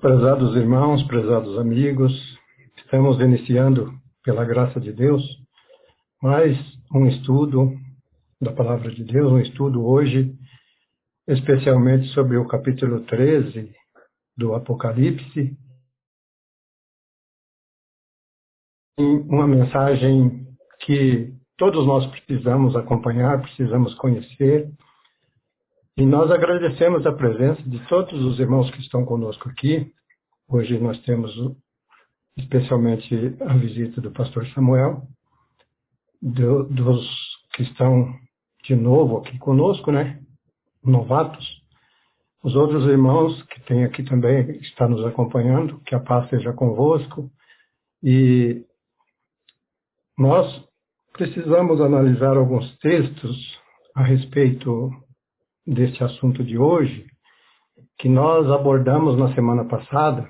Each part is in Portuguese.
Prezados irmãos, prezados amigos, estamos iniciando, pela graça de Deus, mais um estudo da Palavra de Deus, um estudo hoje, especialmente sobre o capítulo 13 do Apocalipse. Uma mensagem que todos nós precisamos acompanhar, precisamos conhecer e nós agradecemos a presença de todos os irmãos que estão conosco aqui. Hoje nós temos especialmente a visita do pastor Samuel, do, dos que estão de novo aqui conosco, né? Novatos. Os outros irmãos que têm aqui também estão nos acompanhando, que a paz seja convosco. E nós precisamos analisar alguns textos a respeito deste assunto de hoje, que nós abordamos na semana passada,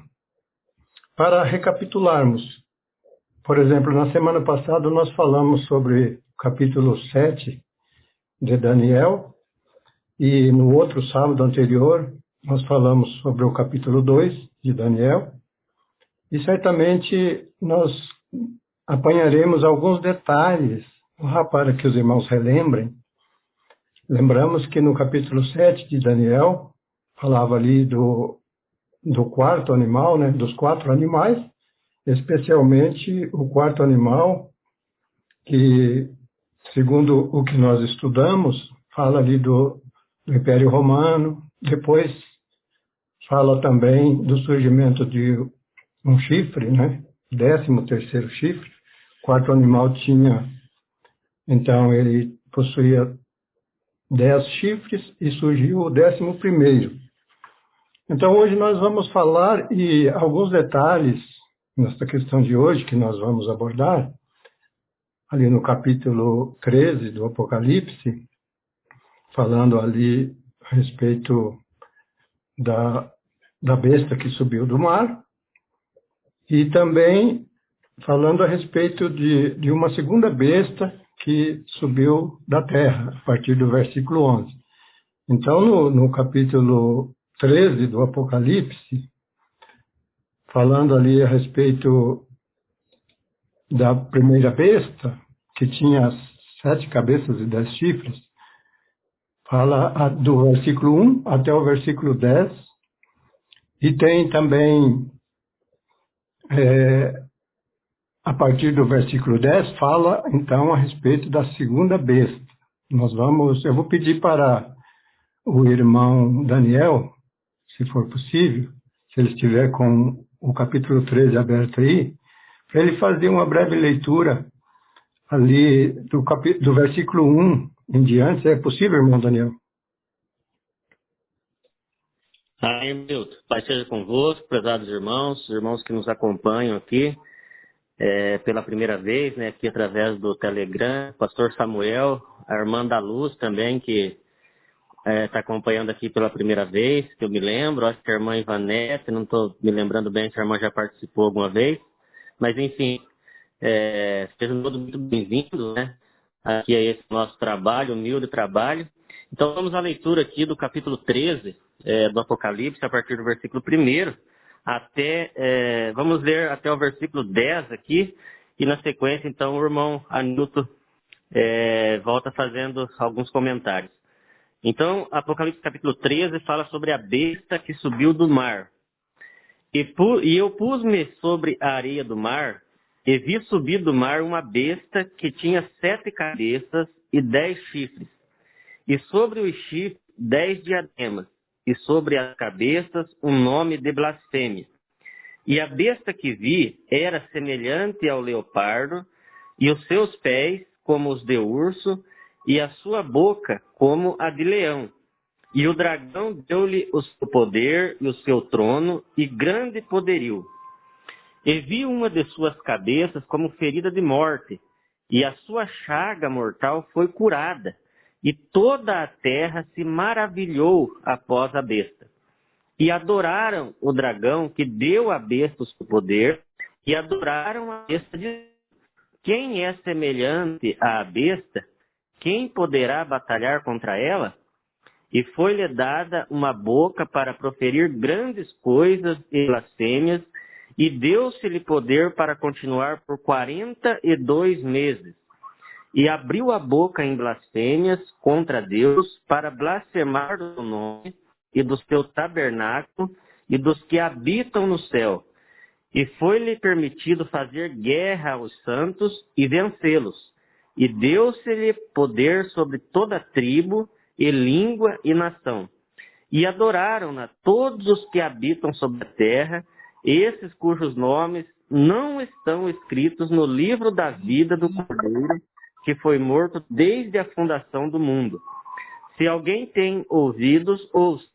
para recapitularmos. Por exemplo, na semana passada nós falamos sobre o capítulo 7 de Daniel, e no outro sábado anterior nós falamos sobre o capítulo 2 de Daniel, e certamente nós apanharemos alguns detalhes para que os irmãos relembrem Lembramos que no capítulo 7 de Daniel, falava ali do, do quarto animal, né, dos quatro animais, especialmente o quarto animal, que, segundo o que nós estudamos, fala ali do, do Império Romano, depois fala também do surgimento de um chifre, né, décimo terceiro chifre, o quarto animal tinha, então ele possuía dez chifres e surgiu o décimo primeiro. Então hoje nós vamos falar e alguns detalhes nesta questão de hoje que nós vamos abordar, ali no capítulo 13 do Apocalipse, falando ali a respeito da, da besta que subiu do mar, e também falando a respeito de, de uma segunda besta que subiu da terra, a partir do versículo 11. Então, no, no capítulo 13 do Apocalipse, falando ali a respeito da primeira besta, que tinha sete cabeças e dez chifres, fala do versículo 1 até o versículo 10, e tem também é, a partir do versículo 10, fala então a respeito da segunda besta. Nós vamos, eu vou pedir para o irmão Daniel, se for possível, se ele estiver com o capítulo 13 aberto aí, para ele fazer uma breve leitura ali do, do versículo 1 em diante. É possível, irmão Daniel? Amém, Milton. Pai seja convosco, prezados irmãos, irmãos que nos acompanham aqui é, pela primeira vez, né, aqui através do Telegram, pastor Samuel, a irmã da Luz também, que está é, tá acompanhando aqui pela primeira vez, que eu me lembro, acho que a irmã Ivanete, não estou me lembrando bem se a irmã já participou alguma vez, mas enfim, é, sejam todos muito bem-vindos, né, aqui a esse nosso trabalho, humilde trabalho. Então vamos à leitura aqui do capítulo 13 é, do Apocalipse, a partir do versículo 1 até, é, vamos ler até o versículo 10 aqui, e na sequência, então, o irmão Anuto é, volta fazendo alguns comentários. Então, Apocalipse capítulo 13 fala sobre a besta que subiu do mar. E, pu e eu pus-me sobre a areia do mar, e vi subir do mar uma besta que tinha sete cabeças e dez chifres, e sobre os chifres dez diademas e sobre as cabeças um nome de blasfêmia. E a besta que vi era semelhante ao leopardo, e os seus pés como os de urso, e a sua boca como a de leão. E o dragão deu-lhe o seu poder e o seu trono e grande poderio. E vi uma de suas cabeças como ferida de morte, e a sua chaga mortal foi curada e toda a terra se maravilhou após a besta. E adoraram o dragão que deu à besta o seu poder, e adoraram a besta de quem é semelhante à besta? Quem poderá batalhar contra ela? E foi-lhe dada uma boca para proferir grandes coisas e blasfêmias, e deu-se-lhe poder para continuar por quarenta e dois meses. E abriu a boca em blasfêmias contra Deus para blasfemar do nome e do seu tabernáculo e dos que habitam no céu. E foi-lhe permitido fazer guerra aos santos e vencê-los. E deu-se-lhe poder sobre toda tribo, e língua e nação. E adoraram-na todos os que habitam sobre a terra, esses cujos nomes não estão escritos no livro da vida do Cordeiro, que foi morto desde a fundação do mundo. Se alguém tem ouvidos, ouça.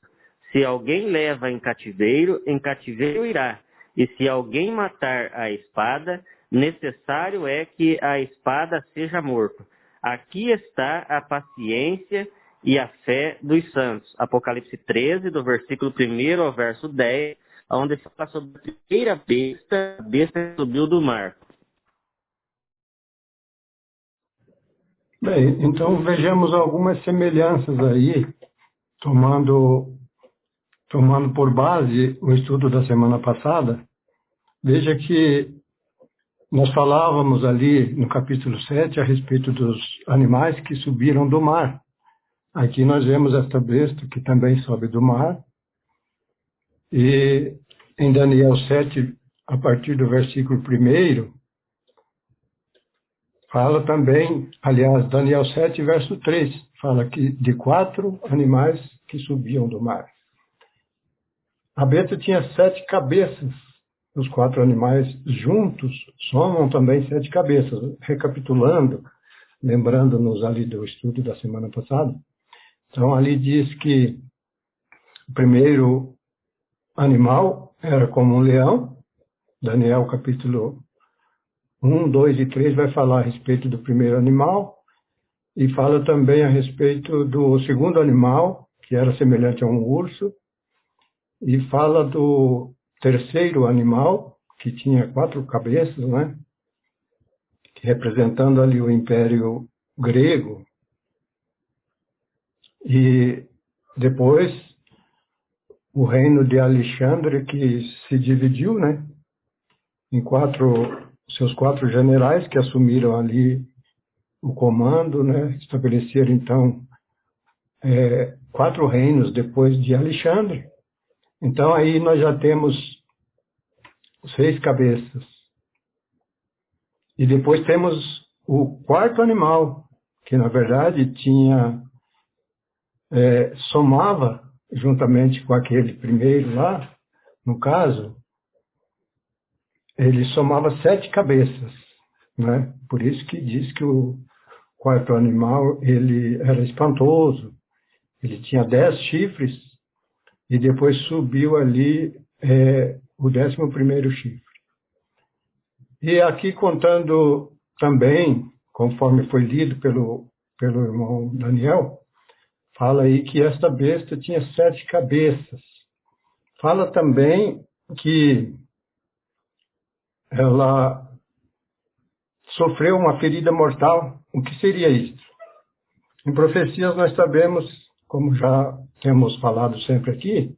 Se alguém leva em cativeiro, em cativeiro irá. E se alguém matar a espada, necessário é que a espada seja morto. Aqui está a paciência e a fé dos santos. Apocalipse 13, do versículo 1 ao verso 10, onde fala sobre a primeira besta, a besta que subiu do mar. Bem, então vejamos algumas semelhanças aí, tomando, tomando por base o estudo da semana passada. Veja que nós falávamos ali no capítulo 7 a respeito dos animais que subiram do mar. Aqui nós vemos esta besta que também sobe do mar. E em Daniel 7, a partir do versículo 1, fala também, aliás, Daniel 7, verso 3, fala que de quatro animais que subiam do mar. A besta tinha sete cabeças. Os quatro animais juntos somam também sete cabeças. Recapitulando, lembrando-nos ali do estudo da semana passada, então, ali diz que o primeiro animal era como um leão. Daniel, capítulo 1, 2 e 3, vai falar a respeito do primeiro animal. E fala também a respeito do segundo animal, que era semelhante a um urso. E fala do terceiro animal, que tinha quatro cabeças, né? representando ali o império grego, e depois o reino de Alexandre que se dividiu, né, em quatro seus quatro generais que assumiram ali o comando, né, estabeleceram então é, quatro reinos depois de Alexandre. Então aí nós já temos seis cabeças. E depois temos o quarto animal, que na verdade tinha é, somava, juntamente com aquele primeiro lá, no caso, ele somava sete cabeças. Né? Por isso que diz que o quarto animal ele era espantoso. Ele tinha dez chifres e depois subiu ali é, o décimo primeiro chifre. E aqui contando também, conforme foi lido pelo, pelo irmão Daniel, Fala aí que esta besta tinha sete cabeças. Fala também que ela sofreu uma ferida mortal. O que seria isso? Em profecias nós sabemos, como já temos falado sempre aqui,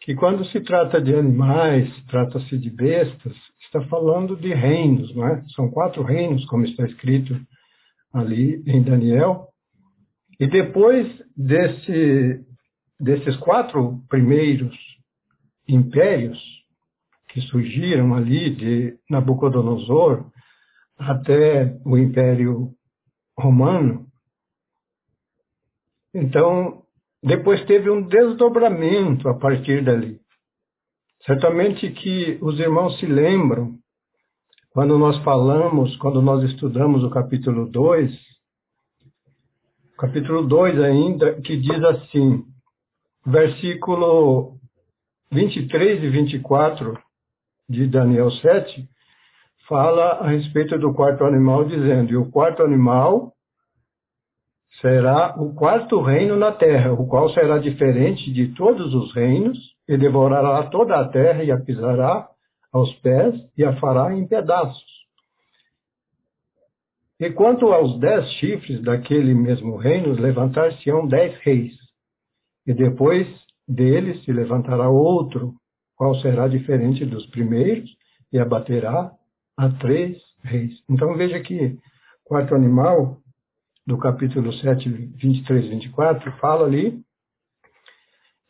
que quando se trata de animais, trata-se de bestas, está falando de reinos, não é? São quatro reinos, como está escrito ali em Daniel. E depois desse, desses quatro primeiros impérios que surgiram ali de Nabucodonosor até o Império Romano, então depois teve um desdobramento a partir dali. Certamente que os irmãos se lembram, quando nós falamos, quando nós estudamos o capítulo 2, capítulo 2 ainda, que diz assim, versículo 23 e 24 de Daniel 7, fala a respeito do quarto animal, dizendo: E o quarto animal será o quarto reino na terra, o qual será diferente de todos os reinos, e devorará toda a terra e a pisará aos pés e a fará em pedaços. E quanto aos dez chifres daquele mesmo reino, levantar-se-ão dez reis, E depois dele se levantará outro, qual será diferente dos primeiros, e abaterá a três reis. Então veja que quarto animal, do capítulo 7, 23 e 24, fala ali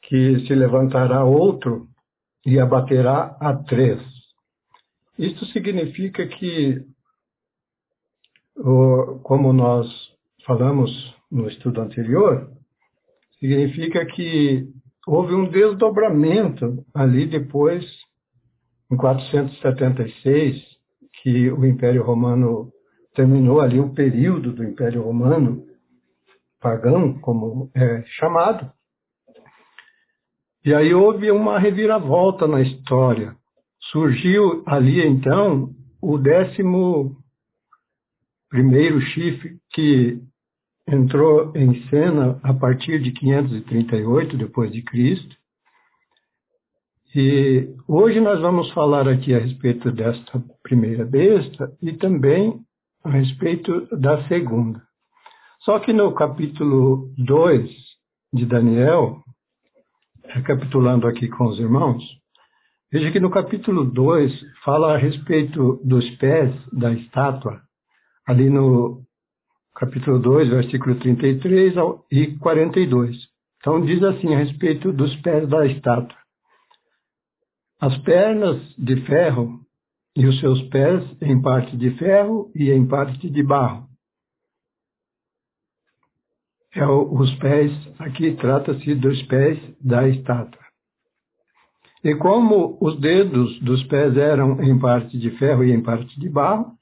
que se levantará outro e abaterá a três. Isto significa que, como nós falamos no estudo anterior, significa que houve um desdobramento ali depois, em 476, que o Império Romano terminou ali o período do Império Romano pagão, como é chamado. E aí houve uma reviravolta na história. Surgiu ali então o décimo primeiro chifre que entrou em cena a partir de 538 depois de Cristo. E hoje nós vamos falar aqui a respeito desta primeira besta e também a respeito da segunda. Só que no capítulo 2 de Daniel, recapitulando aqui com os irmãos, veja que no capítulo 2 fala a respeito dos pés da estátua, ali no capítulo 2, versículo 33 e 42. Então diz assim a respeito dos pés da estátua. As pernas de ferro e os seus pés em parte de ferro e em parte de barro. É os pés, aqui trata-se dos pés da estátua. E como os dedos dos pés eram em parte de ferro e em parte de barro,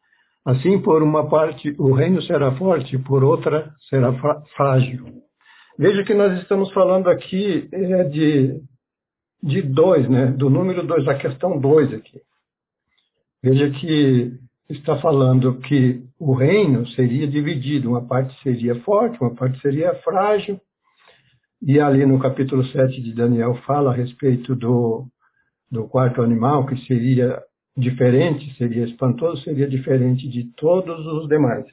assim por uma parte o reino será forte, por outra será frágil. Veja que nós estamos falando aqui é de, de dois, né? do número dois, da questão dois aqui. Veja que está falando que o reino seria dividido, uma parte seria forte, uma parte seria frágil, e ali no capítulo 7 de Daniel fala a respeito do, do quarto animal, que seria diferente, seria espantoso, seria diferente de todos os demais.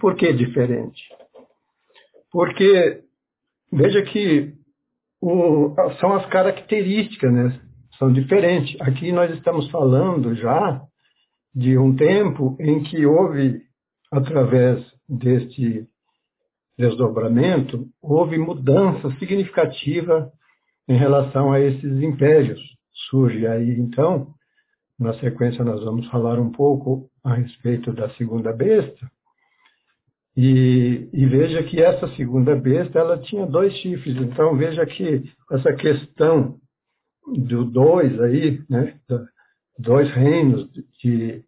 Por que diferente? Porque, veja que o, são as características, né? São diferentes. Aqui nós estamos falando já de um tempo em que houve, através deste desdobramento, houve mudança significativa em relação a esses impérios. Surge aí, então, na sequência nós vamos falar um pouco a respeito da segunda besta, e, e, veja que essa segunda besta ela tinha dois chifres. Então veja que essa questão do dois aí, né, dois reinos de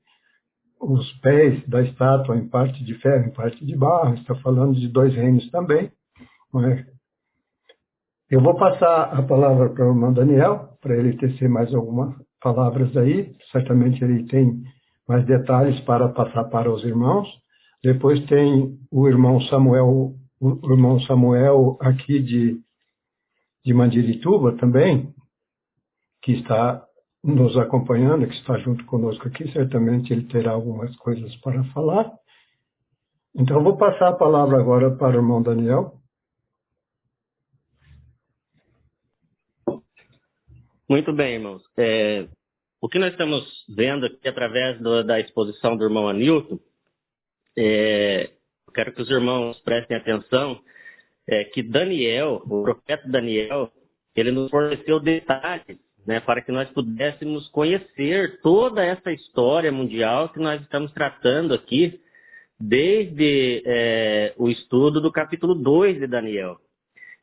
os pés da estátua em parte de ferro, em parte de barro, está falando de dois reinos também. É? Eu vou passar a palavra para o irmão Daniel, para ele tecer mais algumas palavras aí, certamente ele tem mais detalhes para passar para os irmãos. Depois tem o irmão Samuel, o irmão Samuel aqui de, de Mandirituba também, que está nos acompanhando, que está junto conosco aqui, certamente ele terá algumas coisas para falar. Então, vou passar a palavra agora para o irmão Daniel. Muito bem, irmãos. É, o que nós estamos vendo aqui através do, da exposição do irmão Anilton, é, quero que os irmãos prestem atenção, é, que Daniel, o profeta Daniel, ele nos forneceu detalhes né, para que nós pudéssemos conhecer toda essa história mundial que nós estamos tratando aqui, desde é, o estudo do capítulo 2 de Daniel.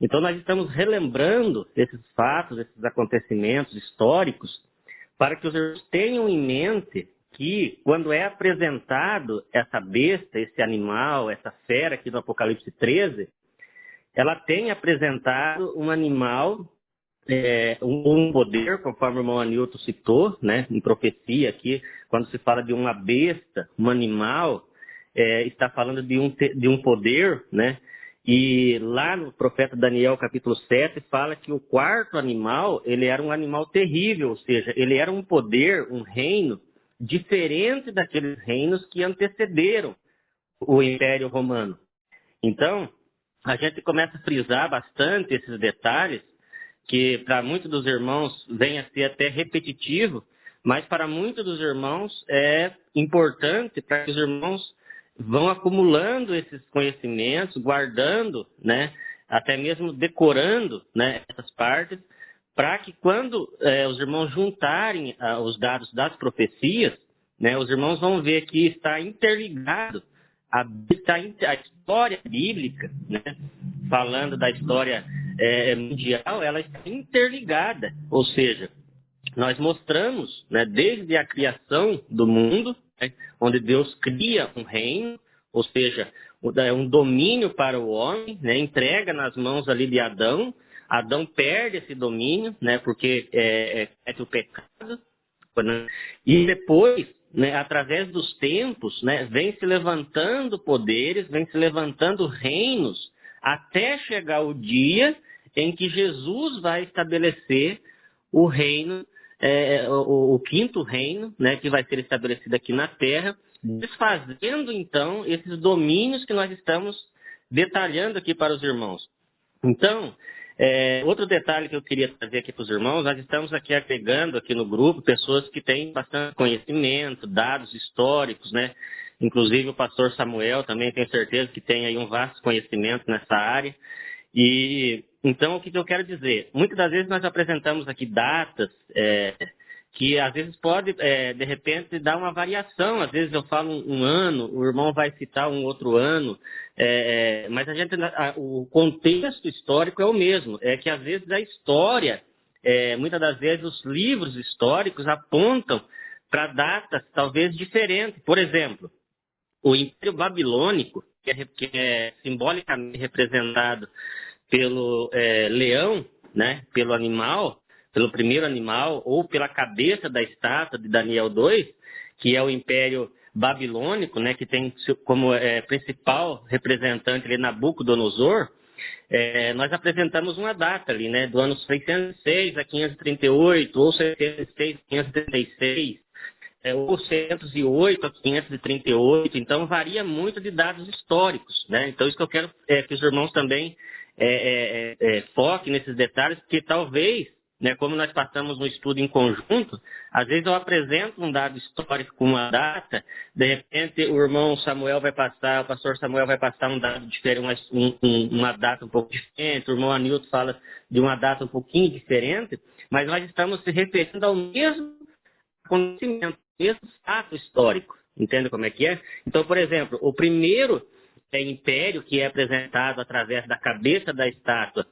Então, nós estamos relembrando esses fatos, esses acontecimentos históricos, para que os irmãos tenham em mente que, quando é apresentado essa besta, esse animal, essa fera aqui no Apocalipse 13, ela tem apresentado um animal é, um, poder, conforme o irmão Anilton citou, né, em profecia aqui, quando se fala de uma besta, um animal, é, está falando de um, de um poder, né? E lá no profeta Daniel, capítulo 7, fala que o quarto animal, ele era um animal terrível, ou seja, ele era um poder, um reino, diferente daqueles reinos que antecederam o Império Romano. Então, a gente começa a frisar bastante esses detalhes, que para muitos dos irmãos vem a ser até repetitivo, mas para muitos dos irmãos é importante para que os irmãos vão acumulando esses conhecimentos, guardando, né, até mesmo decorando né, essas partes, para que quando é, os irmãos juntarem ah, os dados das profecias, né, os irmãos vão ver que está interligado a, está, a história bíblica, né, falando da história é, mundial, ela está interligada. Ou seja, nós mostramos, né, desde a criação do mundo, né, onde Deus cria um reino, ou seja, é um domínio para o homem, né, entrega nas mãos ali de Adão. Adão perde esse domínio, né, porque é, é, é o pecado. Né, e depois, né, através dos tempos, né, vem se levantando poderes, vem se levantando reinos, até chegar o dia em que Jesus vai estabelecer o reino, é, o, o, quinto reino, né, que vai ser estabelecido aqui na Terra, desfazendo então esses domínios que nós estamos detalhando aqui para os irmãos. Então, é, outro detalhe que eu queria trazer aqui para os irmãos, nós estamos aqui agregando aqui no grupo pessoas que têm bastante conhecimento, dados históricos, né? Inclusive o pastor Samuel também tenho certeza que tem aí um vasto conhecimento nessa área. E então, o que eu quero dizer? Muitas das vezes nós apresentamos aqui datas é, que às vezes pode, é, de repente, dar uma variação. Às vezes eu falo um, ano, o irmão vai citar um outro ano, é, é mas a gente, a, o contexto histórico é o mesmo. É que às vezes a história, é, muitas das vezes os livros históricos apontam para datas talvez diferentes. Por exemplo, o Império Babilônico, que é, que é simbolicamente representado pelo é, leão, né, pelo animal, pelo primeiro animal, ou pela cabeça da estátua de Daniel 2, que é o Império Babilônico, né, que tem como é, principal representante ali Nabucodonosor, é, nós apresentamos uma data ali, né, do ano 606 a 538, ou 606 a 536, é, ou 608 a 538, então varia muito de dados históricos, né, então isso que eu quero é, que os irmãos também é, é, é, é, foque nesses detalhes, porque talvez, né, como nós passamos um estudo em conjunto, às vezes eu apresento um dado histórico com uma data, de repente o irmão Samuel vai passar, o pastor Samuel vai passar um dado diferente, um, um, uma data um pouco diferente, o irmão Anilton fala de uma data um pouquinho diferente, mas nós estamos se referindo ao mesmo acontecimento, mesmo fato histórico. Entende como é que é? Então, por exemplo, o primeiro é império que é apresentado através da cabeça da estátua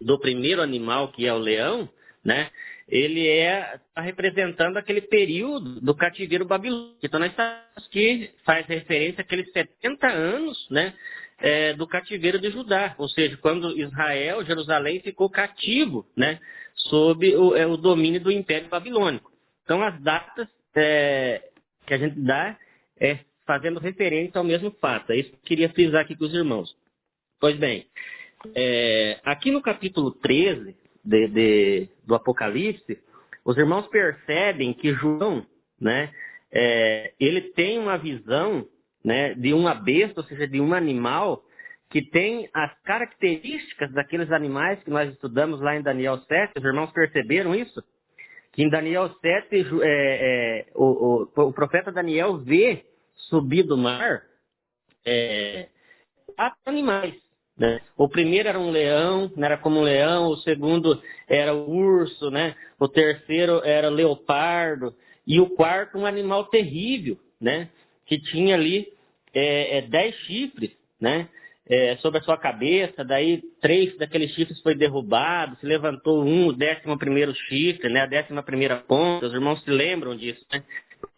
do primeiro animal, que é o leão, né? Ele é está representando aquele período do cativeiro babilônico. Então nós estamos que faz referência àqueles 70 anos, né? É, do cativeiro de Judá, ou seja, quando Israel, Jerusalém ficou cativo, né? Sob o, é, o domínio do Império Babilônico. Então as datas é, que a gente dá é fazendo referência ao mesmo fato. É isso que eu queria frisar aqui com os irmãos. Pois bem, é, aqui no capítulo 13 de, de, do Apocalipse, os irmãos percebem que João, né, é, ele tem uma visão né, de uma besta, ou seja, de um animal que tem as características daqueles animais que nós estudamos lá em Daniel 7. Os irmãos perceberam isso? Que em Daniel 7, é, é, o, o, o profeta Daniel vê subir do mar é, quatro animais. Né? O primeiro era um leão, era como um leão, o segundo era o urso, né? o terceiro era leopardo, e o quarto um animal terrível, né? que tinha ali é, é, dez chifres né? É, sobre a sua cabeça, daí três daqueles chifres foi derrubado, se levantou um, o décimo primeiro chifre, né? a décima primeira ponta, os irmãos se lembram disso, né?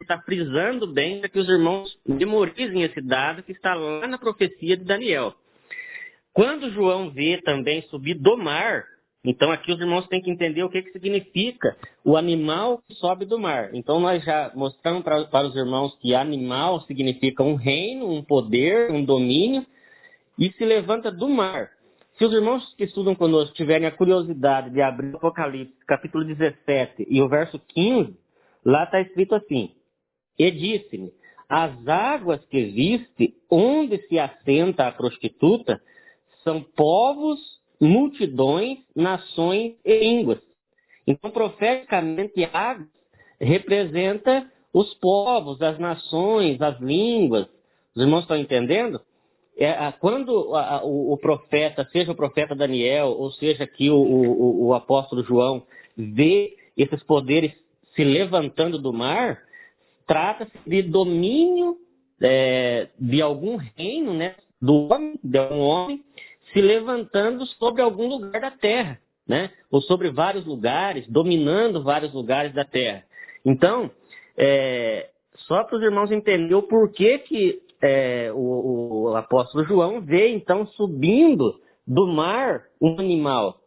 está frisando bem para que os irmãos memorizem esse dado que está lá na profecia de Daniel. Quando João vê também subir do mar, então aqui os irmãos têm que entender o que, que significa o animal que sobe do mar. Então nós já mostramos para, para os irmãos que animal significa um reino, um poder, um domínio, e se levanta do mar. Se os irmãos que estudam conosco tiverem a curiosidade de abrir o Apocalipse, capítulo 17 e o verso 15, lá está escrito assim: e disse-me: As águas que viste, onde se assenta a prostituta, são povos, multidões, nações e línguas. Então, profeticamente, Águas representa os povos, as nações, as línguas. Os irmãos estão entendendo? É, quando a, o, o, profeta, seja o profeta Daniel, ou seja aqui o, o, o apóstolo João, vê esses poderes se levantando do mar, trata-se de domínio é, de algum reino, né, do homem, de um homem, se levantando sobre algum lugar da terra, né, ou sobre vários lugares, dominando vários lugares da terra. Então, é, só para os irmãos entenderem o porquê que é, o, o apóstolo João vê então subindo do mar um animal.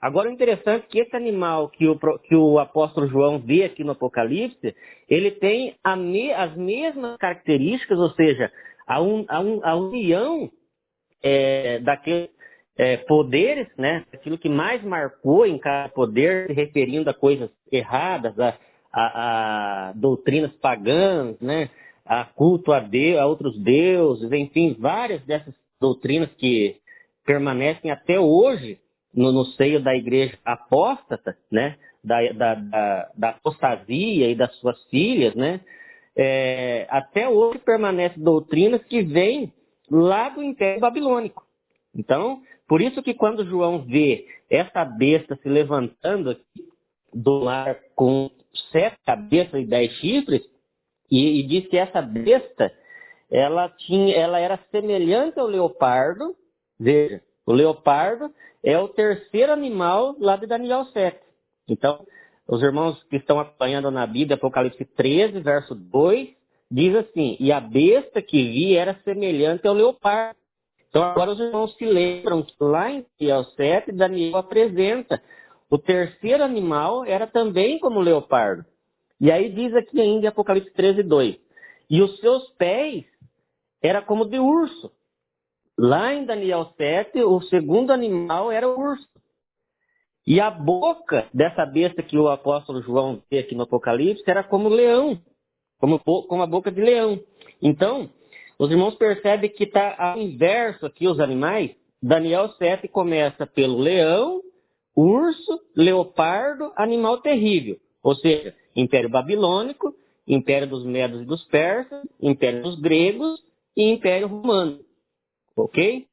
Agora, o interessante é que esse animal que o, que o apóstolo João vê aqui no Apocalipse, ele tem me, as mesmas características, ou seja, a, un, a, un, a união é, daqueles é, poderes, né, aquilo que mais marcou em cada poder, se referindo a coisas erradas, a, a, a doutrinas pagãs, né, a culto a, Deus, a outros deuses, enfim, várias dessas doutrinas que permanecem até hoje no, no seio da igreja apóstata, né, da, da, da, da apostasia e das suas filhas, né, é, até hoje permanece doutrinas que vêm lá do Império Babilônico. Então, por isso que quando João vê essa besta se levantando do mar com sete cabeças e dez chifres, e, e diz que essa besta, ela, tinha, ela era semelhante ao leopardo, veja, o leopardo é o terceiro animal lá de Daniel 7. Então, os irmãos que estão acompanhando na Bíblia, Apocalipse 13, verso 2, diz assim: E a besta que vi era semelhante ao leopardo. Então, agora os irmãos se lembram que lá em Daniel 7, Daniel apresenta o terceiro animal era também como o leopardo. E aí diz aqui ainda em Apocalipse 13, 2: E os seus pés era como de urso. Lá em Daniel 7, o segundo animal era o urso. E a boca dessa besta que o apóstolo João vê aqui no Apocalipse era como leão, como, como a boca de leão. Então, os irmãos percebem que está ao inverso aqui os animais. Daniel 7 começa pelo leão, urso, leopardo, animal terrível. Ou seja, Império Babilônico, Império dos Medos e dos Persas, Império dos Gregos e Império Romano. Ok?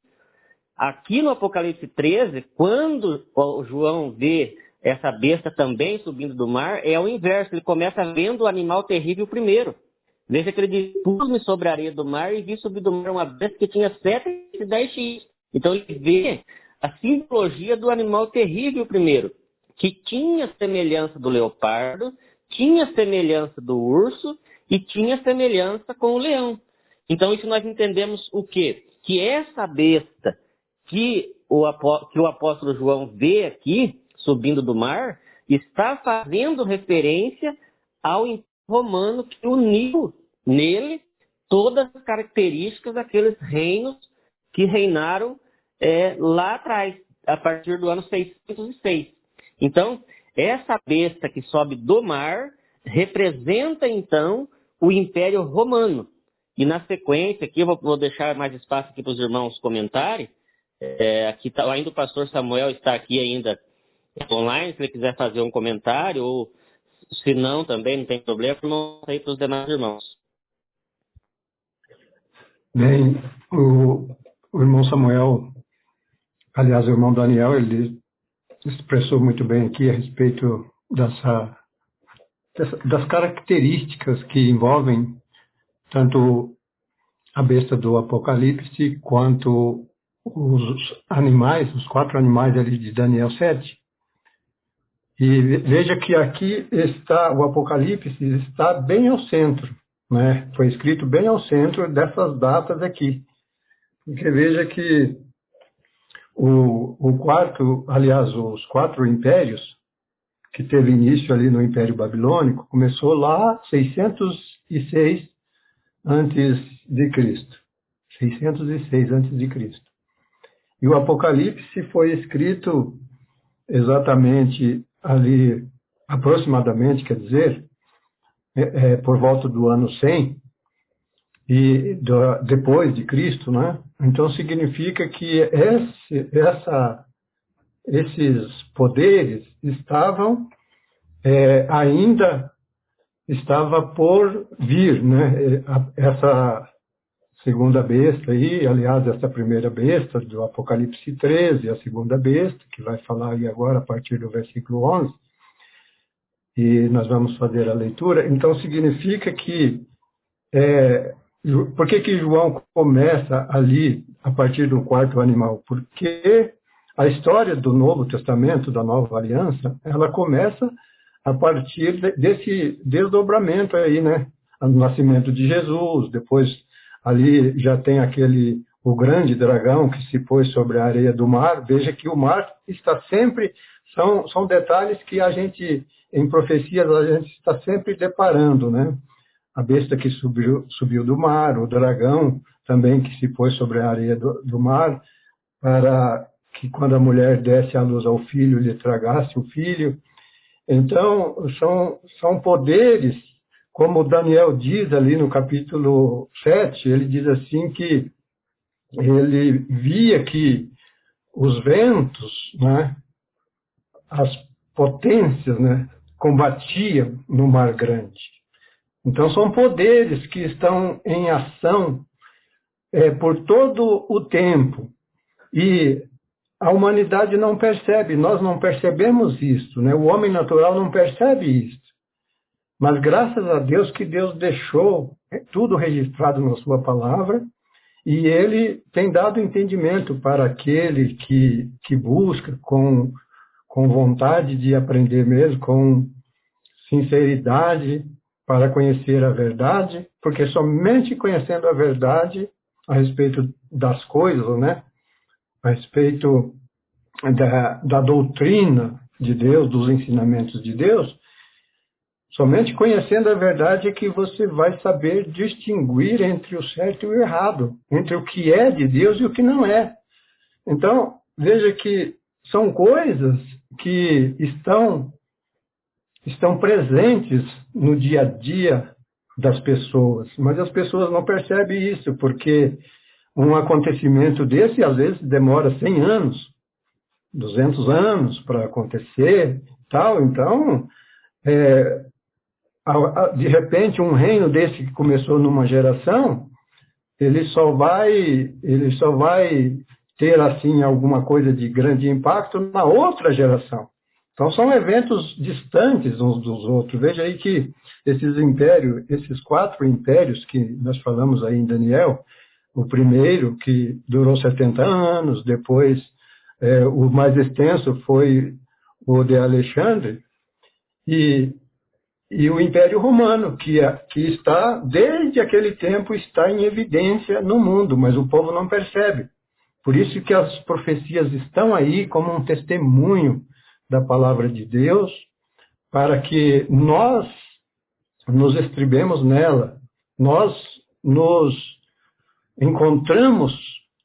Aqui no Apocalipse 13, quando João vê essa besta também subindo do mar, é o inverso. Ele começa vendo o animal terrível primeiro. Veja que ele diz, pus-me sobre a areia do mar e vi subir do mar uma besta que tinha sete e dez x. Então ele vê a simbologia do animal terrível primeiro, que tinha semelhança do leopardo, tinha semelhança do urso e tinha semelhança com o leão. Então isso nós entendemos o quê? que essa besta que o, que o apóstolo João vê aqui, subindo do mar, está fazendo referência ao romano que uniu nele todas as características daqueles reinos que reinaram é, lá atrás, a partir do ano 606. Então, essa besta que sobe do mar representa então o Império Romano. E na sequência, aqui eu vou, vou deixar mais espaço aqui para os irmãos comentarem. É, aqui tá, ainda o pastor Samuel está aqui ainda online, se ele quiser fazer um comentário, ou se não também, não tem problema, não aí para os demais irmãos. Bem, o, o irmão Samuel, aliás, o irmão Daniel, ele expressou muito bem aqui a respeito dessa, das características que envolvem tanto a besta do Apocalipse quanto os animais, os quatro animais ali de Daniel 7. E veja que aqui está o Apocalipse está bem ao centro, né? Foi escrito bem ao centro dessas datas aqui. Porque veja que o, o quarto, aliás, os quatro impérios que teve início ali no Império Babilônico começou lá 606 antes de Cristo. 606 antes de Cristo. E o Apocalipse foi escrito exatamente ali, aproximadamente, quer dizer, é, é, por volta do ano 100, e do, depois de Cristo, né? Então significa que esse, essa, esses poderes estavam é, ainda estava por vir, né? Essa segunda besta aí, aliás, essa primeira besta do Apocalipse 13, a segunda besta, que vai falar aí agora a partir do versículo 11, e nós vamos fazer a leitura. Então, significa que, é, por que que João começa ali, a partir do quarto animal? Porque a história do Novo Testamento, da Nova Aliança, ela começa a partir desse desdobramento aí, né? O nascimento de Jesus, depois ali já tem aquele o grande dragão que se pôs sobre a areia do mar. Veja que o mar está sempre são são detalhes que a gente em profecias a gente está sempre deparando, né? A besta que subiu subiu do mar, o dragão também que se pôs sobre a areia do, do mar para que quando a mulher desse a luz ao filho lhe tragasse o filho então, são, são poderes, como Daniel diz ali no capítulo 7, ele diz assim que ele via que os ventos, né, as potências, né, combatiam no mar grande. Então, são poderes que estão em ação é, por todo o tempo. E a humanidade não percebe, nós não percebemos isso, né? o homem natural não percebe isso. Mas graças a Deus que Deus deixou tudo registrado na sua palavra e ele tem dado entendimento para aquele que, que busca com, com vontade de aprender mesmo, com sinceridade para conhecer a verdade, porque somente conhecendo a verdade a respeito das coisas, né? a respeito da, da doutrina de Deus, dos ensinamentos de Deus, somente conhecendo a verdade é que você vai saber distinguir entre o certo e o errado, entre o que é de Deus e o que não é. Então, veja que são coisas que estão estão presentes no dia a dia das pessoas, mas as pessoas não percebem isso, porque um acontecimento desse, às vezes, demora 100 anos, 200 anos para acontecer tal. Então, é, de repente, um reino desse que começou numa geração, ele só vai, ele só vai ter assim alguma coisa de grande impacto na outra geração. Então são eventos distantes uns dos outros. Veja aí que esses impérios, esses quatro impérios que nós falamos aí em Daniel, o primeiro, que durou 70 anos, depois é, o mais extenso foi o de Alexandre, e, e o Império Romano, que, é, que está, desde aquele tempo, está em evidência no mundo, mas o povo não percebe. Por isso que as profecias estão aí como um testemunho da palavra de Deus, para que nós nos estribemos nela, nós nos encontramos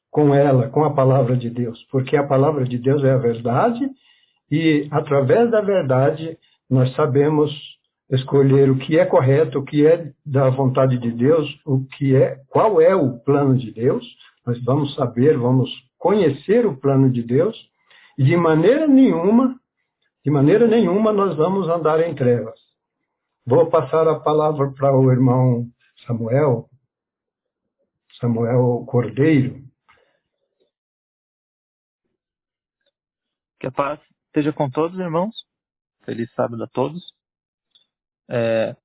com ela, com a palavra de Deus, porque a palavra de Deus é a verdade e através da verdade nós sabemos escolher o que é correto, o que é da vontade de Deus, o que é, qual é o plano de Deus. Nós vamos saber, vamos conhecer o plano de Deus e de maneira nenhuma, de maneira nenhuma nós vamos andar em trevas. Vou passar a palavra para o irmão Samuel, Samuel Cordeiro. Que a paz esteja com todos, irmãos. Feliz sábado a todos. É,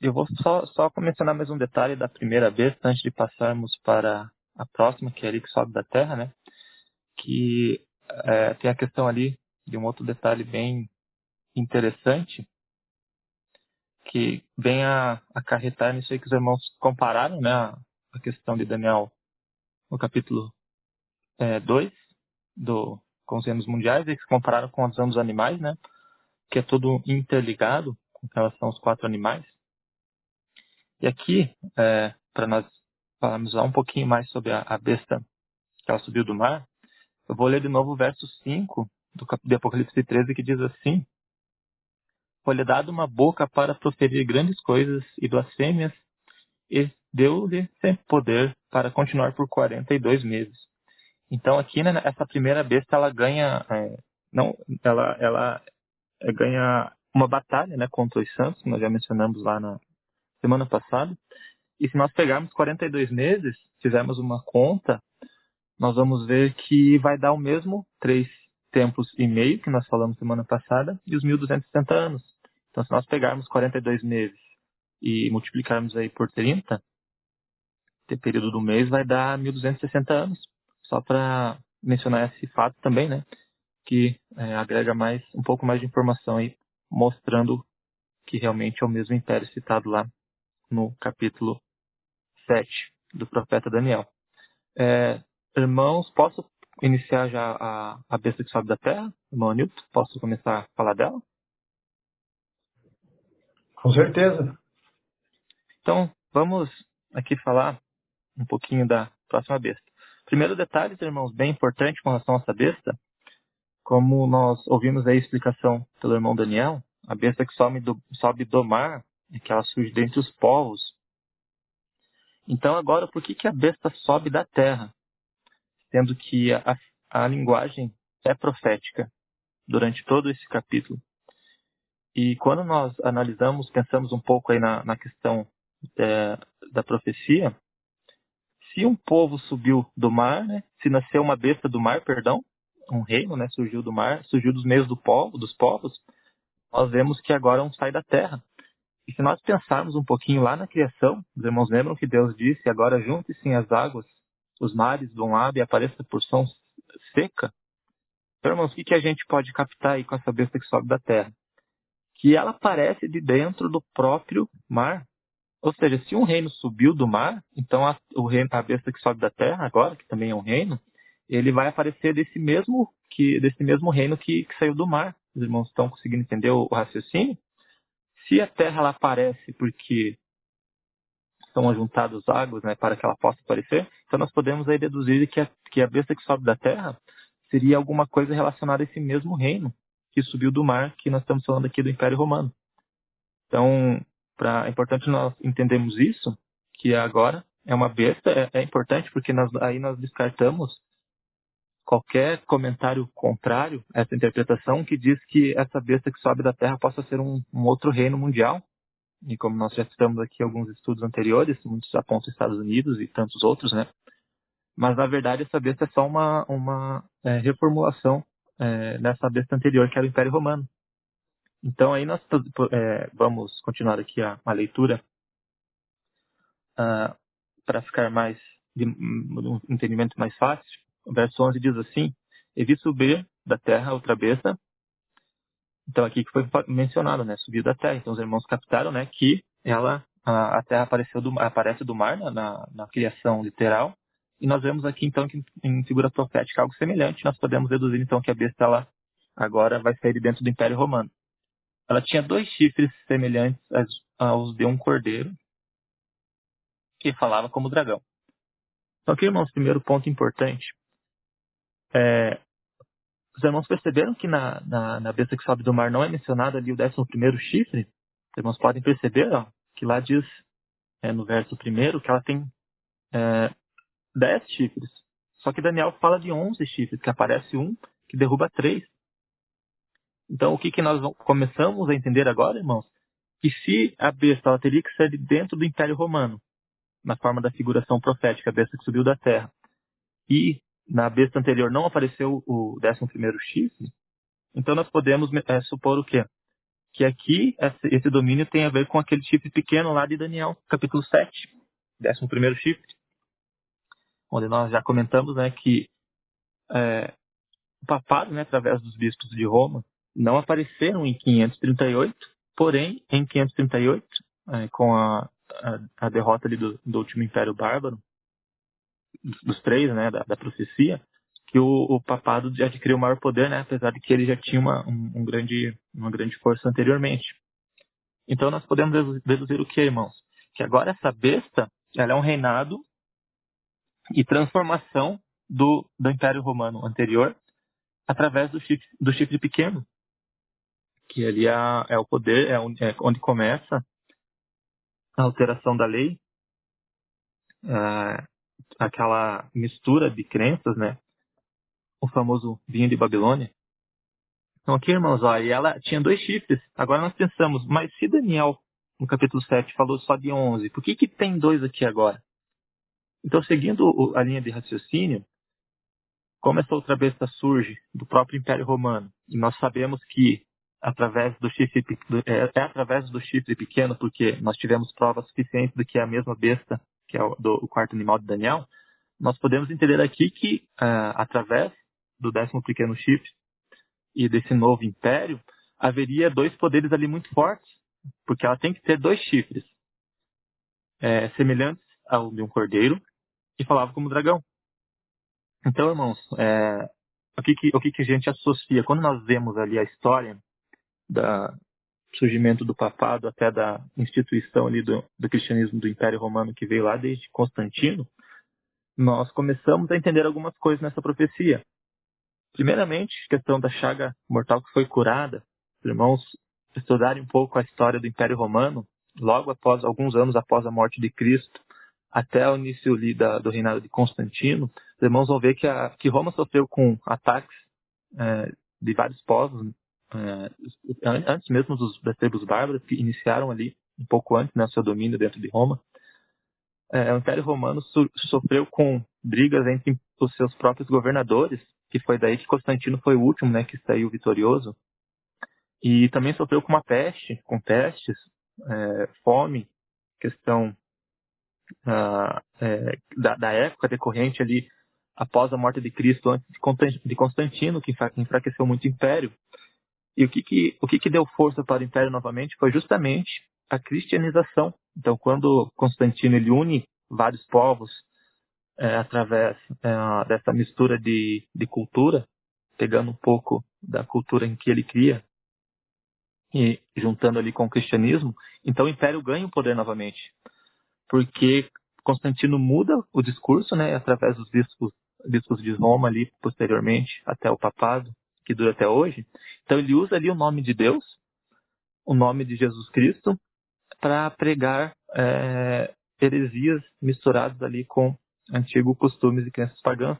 eu vou só, só mencionar mais um detalhe da primeira besta antes de passarmos para a próxima, que é ali que sobe da terra, né? Que é, tem a questão ali de um outro detalhe bem interessante, que vem a acarretar nisso aí que os irmãos compararam, né? a questão de Daniel no capítulo 2 é, do com os reinos mundiais, eles compararam com os anos animais, né? Que é tudo interligado com relação aos quatro animais. E aqui, é, para nós falarmos um pouquinho mais sobre a, a, besta que ela subiu do mar, eu vou ler de novo o verso 5 do, do Apocalipse 13, que diz assim: Foi-lhe dado uma boca para proferir grandes coisas e blasfêmias, e deu-lhe poder para continuar por 42 meses. Então aqui né, essa primeira besta ela ganha é, não ela ela é, ganha uma batalha né, contra os santos, nós já mencionamos lá na semana passada. E se nós pegarmos 42 meses, fizermos uma conta, nós vamos ver que vai dar o mesmo três tempos e meio que nós falamos semana passada e os 1.260 anos. Então, se nós pegarmos 42 meses e multiplicarmos aí por 30, o período do mês vai dar 1.260 anos. Só para mencionar esse fato também, né? Que é, agrega mais um pouco mais de informação aí, mostrando que realmente é o mesmo império citado lá no capítulo 7 do profeta Daniel. É, irmãos, posso iniciar já a, a besta que sobe da terra? Irmão Newton, posso começar a falar dela? Com certeza. Então, vamos aqui falar um pouquinho da próxima besta. Primeiro detalhe, irmãos, bem importante com relação a essa besta, como nós ouvimos aí a explicação pelo irmão Daniel, a besta que sobe do, sobe do mar e que ela surge dentre os povos. Então, agora, por que, que a besta sobe da terra? Sendo que a, a linguagem é profética durante todo esse capítulo. E quando nós analisamos, pensamos um pouco aí na, na questão é, da profecia, se um povo subiu do mar, né, se nasceu uma besta do mar, perdão, um reino, né, surgiu do mar, surgiu dos meios do povo, dos povos, nós vemos que agora um sai da terra. E se nós pensarmos um pouquinho lá na criação, os irmãos lembram que Deus disse, agora junte-se as águas, os mares do lado e apareça por som seca? Então, irmãos, o que, que a gente pode captar aí com essa besta que sobe da terra? que ela aparece de dentro do próprio mar. Ou seja, se um reino subiu do mar, então a, o reino, a besta que sobe da terra agora, que também é um reino, ele vai aparecer desse mesmo que desse mesmo reino que, que saiu do mar. Os irmãos estão conseguindo entender o, o raciocínio? Se a terra ela aparece porque são ajuntadas águas né, para que ela possa aparecer, então nós podemos aí deduzir que a, que a besta que sobe da terra seria alguma coisa relacionada a esse mesmo reino que subiu do mar, que nós estamos falando aqui do Império Romano. Então, pra, é importante nós entendermos isso, que agora é uma besta, é, é importante porque nós, aí nós descartamos qualquer comentário contrário a essa interpretação que diz que essa besta que sobe da terra possa ser um, um outro reino mundial. E como nós já citamos aqui alguns estudos anteriores, muitos apontam Estados Unidos e tantos outros, né? Mas na verdade essa besta é só uma, uma é, reformulação é, nessa besta anterior, que era o Império Romano. Então aí nós é, vamos continuar aqui a, a leitura uh, para ficar mais de um entendimento mais fácil. O verso 11 diz assim: E vi subir da terra outra besta. Então aqui que foi mencionado, né, subir da terra. Então os irmãos captaram, né, que ela a, a terra apareceu do, aparece do mar na, na, na criação literal e nós vemos aqui, então, que em figura profética algo semelhante. Nós podemos deduzir, então, que a besta ela agora vai sair de dentro do Império Romano. Ela tinha dois chifres semelhantes aos de um cordeiro que falava como dragão. Então, aqui, irmãos, primeiro ponto importante. É, os irmãos perceberam que na, na, na, besta que sobe do mar não é mencionado ali o décimo primeiro chifre? Os irmãos podem perceber ó, que lá diz, é, no verso primeiro, que ela tem é, dez chifres. Só que Daniel fala de onze chifres, que aparece um que derruba três. Então, o que, que nós começamos a entender agora, irmãos? Que se a besta ela teria que ser de dentro do Império Romano, na forma da figuração profética, a besta que subiu da terra, e na besta anterior não apareceu o décimo primeiro chifre, então nós podemos é, supor o quê? Que aqui esse domínio tem a ver com aquele chifre pequeno lá de Daniel, capítulo 7, décimo primeiro chifre onde nós já comentamos né, que é, o papado, né, através dos bispos de Roma, não apareceram em 538, porém, em 538, é, com a, a, a derrota do, do, último Império Bárbaro, dos três, né, da, da profecia, que o, o, papado adquiriu maior poder, né, apesar de que ele já tinha uma, um, um grande, uma grande força anteriormente. Então nós podemos deduzir o que, irmãos? Que agora essa besta, ela é um reinado e transformação do, do Império Romano anterior através do chifre, do chifre pequeno, que ali é, é o poder, é onde, é onde começa a alteração da lei uh, aquela mistura de crenças, né? O famoso vinho de Babilônia. Então aqui, irmãos, ó, e ela tinha dois chifres. Agora nós pensamos, mas se Daniel, no capítulo 7, falou só de 11, por que, que tem dois aqui agora? Então, seguindo a linha de raciocínio, como essa outra besta surge do próprio Império Romano, e nós sabemos que através do chifre é, é através do chifre pequeno, porque nós tivemos provas suficientes de que é a mesma besta que é o, do, quarto animal de Daniel, nós podemos entender aqui que uh, através do décimo pequeno chifre e desse novo império haveria dois poderes ali muito fortes, porque ela tem que ter dois chifres é, semelhantes ao de um cordeiro e falava como dragão. Então, irmãos, é, o, que, que, o que, que a gente associa? Quando nós vemos ali a história da surgimento do papado até da instituição ali do, do cristianismo do Império Romano que veio lá desde Constantino, nós começamos a entender algumas coisas nessa profecia. Primeiramente, questão da chaga mortal que foi curada. Os irmãos estudarem um pouco a história do Império Romano, logo após, alguns anos após a morte de Cristo, até o início da, do reinado de Constantino, os irmãos vão ver que, a, que Roma sofreu com ataques é, de vários povos, é, antes mesmo dos, das tribos que iniciaram ali um pouco antes né, seu domínio dentro de Roma. É, o Império Romano so, sofreu com brigas entre os seus próprios governadores, que foi daí que Constantino foi o último né, que saiu vitorioso. E também sofreu com uma peste, com pestes, é, fome, questão uh, é, da, da, época decorrente ali após a morte de Cristo, antes de Constantino, que enfraqueceu muito o império. E o que, que, o que, que deu força para o império novamente foi justamente a cristianização. Então, quando Constantino ele une vários povos é, através é, dessa mistura de, de cultura, pegando um pouco da cultura em que ele cria e juntando ali com o cristianismo, então o império ganha o poder novamente porque Constantino muda o discurso, né, através dos bispos, bispos de Roma ali posteriormente até o papado, que dura até hoje. Então ele usa ali o nome de Deus, o nome de Jesus Cristo, para pregar é, heresias misturadas ali com antigos costumes e crenças pagãs.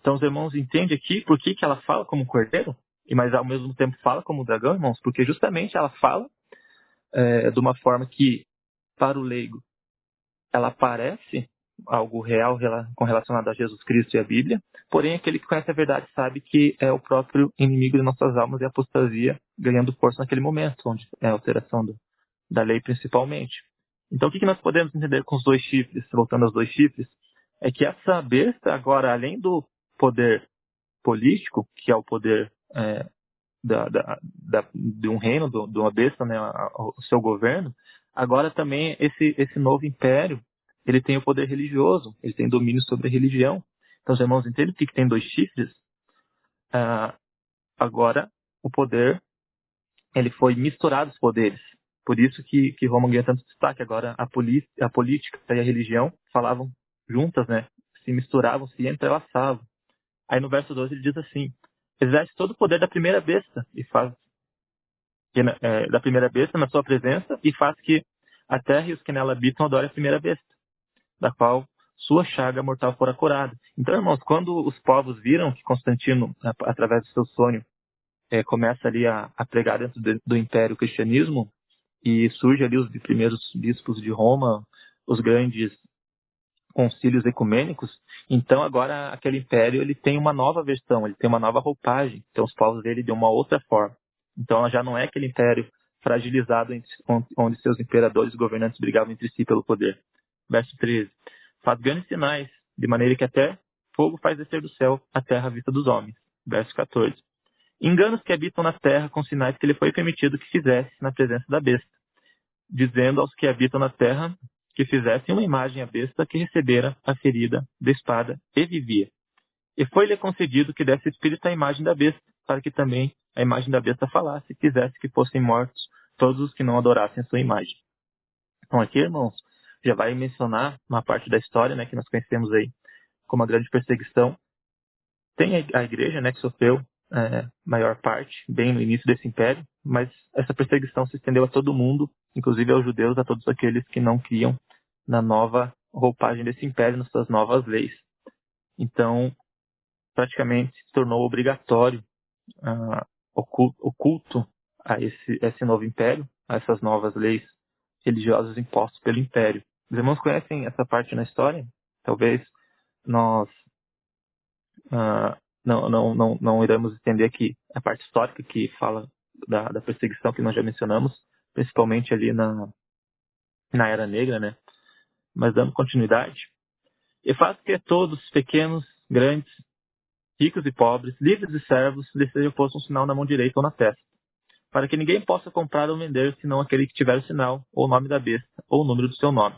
Então os irmãos entendem aqui por que, que ela fala como cordeiro, e mas ao mesmo tempo fala como dragão, irmãos, porque justamente ela fala é, de uma forma que, para o leigo, ela parece algo real com relacionado a Jesus Cristo e a Bíblia, porém aquele que conhece a verdade sabe que é o próprio inimigo de nossas almas e a apostasia ganhando força naquele momento, onde é a alteração do, da lei principalmente. Então o que, nós podemos entender com os dois chifres, voltando aos dois chifres, é que essa besta agora, além do poder político, que é o poder é, da, da, da, de um reino, de uma besta, né, o seu governo, Agora também esse, esse novo império, ele tem o poder religioso, ele tem domínio sobre a religião. Então os irmãos entendem que tem dois chifres? Ah, agora o poder, ele foi misturado os poderes. Por isso que, que Roma ganha tanto destaque. Agora a, a política e a religião falavam juntas, né? Se misturavam, se entrelaçavam. Aí no verso 12 ele diz assim, exerce todo o poder da primeira besta e faz é, da primeira besta na sua presença e faz que a terra e os que nela habitam adorem a primeira besta, da qual sua chaga mortal fora curada. Então, irmãos, quando os povos viram que Constantino, através do seu sonho, é, começa ali a, a pregar dentro de, do império cristianismo e surge ali os primeiros bispos de Roma, os grandes concílios ecumênicos, então agora aquele império ele tem uma nova versão, ele tem uma nova roupagem, então os povos dele de uma outra forma. Então já não é aquele império fragilizado onde seus imperadores e governantes brigavam entre si pelo poder. Verso 13. Faz grandes sinais, de maneira que até fogo faz descer do céu a terra à vista dos homens. Verso 14. Enganos que habitam na terra com sinais que lhe foi permitido que fizesse na presença da besta, dizendo aos que habitam na terra que fizessem uma imagem à besta que recebera a ferida da espada e vivia. E foi-lhe concedido que desse espírito à imagem da besta, para que também a imagem da besta falasse e quisesse que fossem mortos todos os que não adorassem a sua imagem. Então aqui, irmãos, já vai mencionar uma parte da história, né, que nós conhecemos aí como a grande perseguição. Tem a igreja, né, que sofreu é, maior parte, bem no início desse império, mas essa perseguição se estendeu a todo mundo, inclusive aos judeus, a todos aqueles que não criam na nova roupagem desse império nas suas novas leis. Então, praticamente se tornou obrigatório uh, o culto a esse, esse novo império, a essas novas leis religiosas impostas pelo império. Os irmãos conhecem essa parte na história? Talvez nós uh, não, não, não, não iremos entender aqui a parte histórica que fala da, da perseguição que nós já mencionamos, principalmente ali na, na Era Negra, né? Mas dando continuidade. E faz que todos, pequenos, grandes, ricos e pobres, livres e servos, lhe seja posto um sinal na mão direita ou na testa, para que ninguém possa comprar ou vender senão aquele que tiver o sinal, ou o nome da besta, ou o número do seu nome.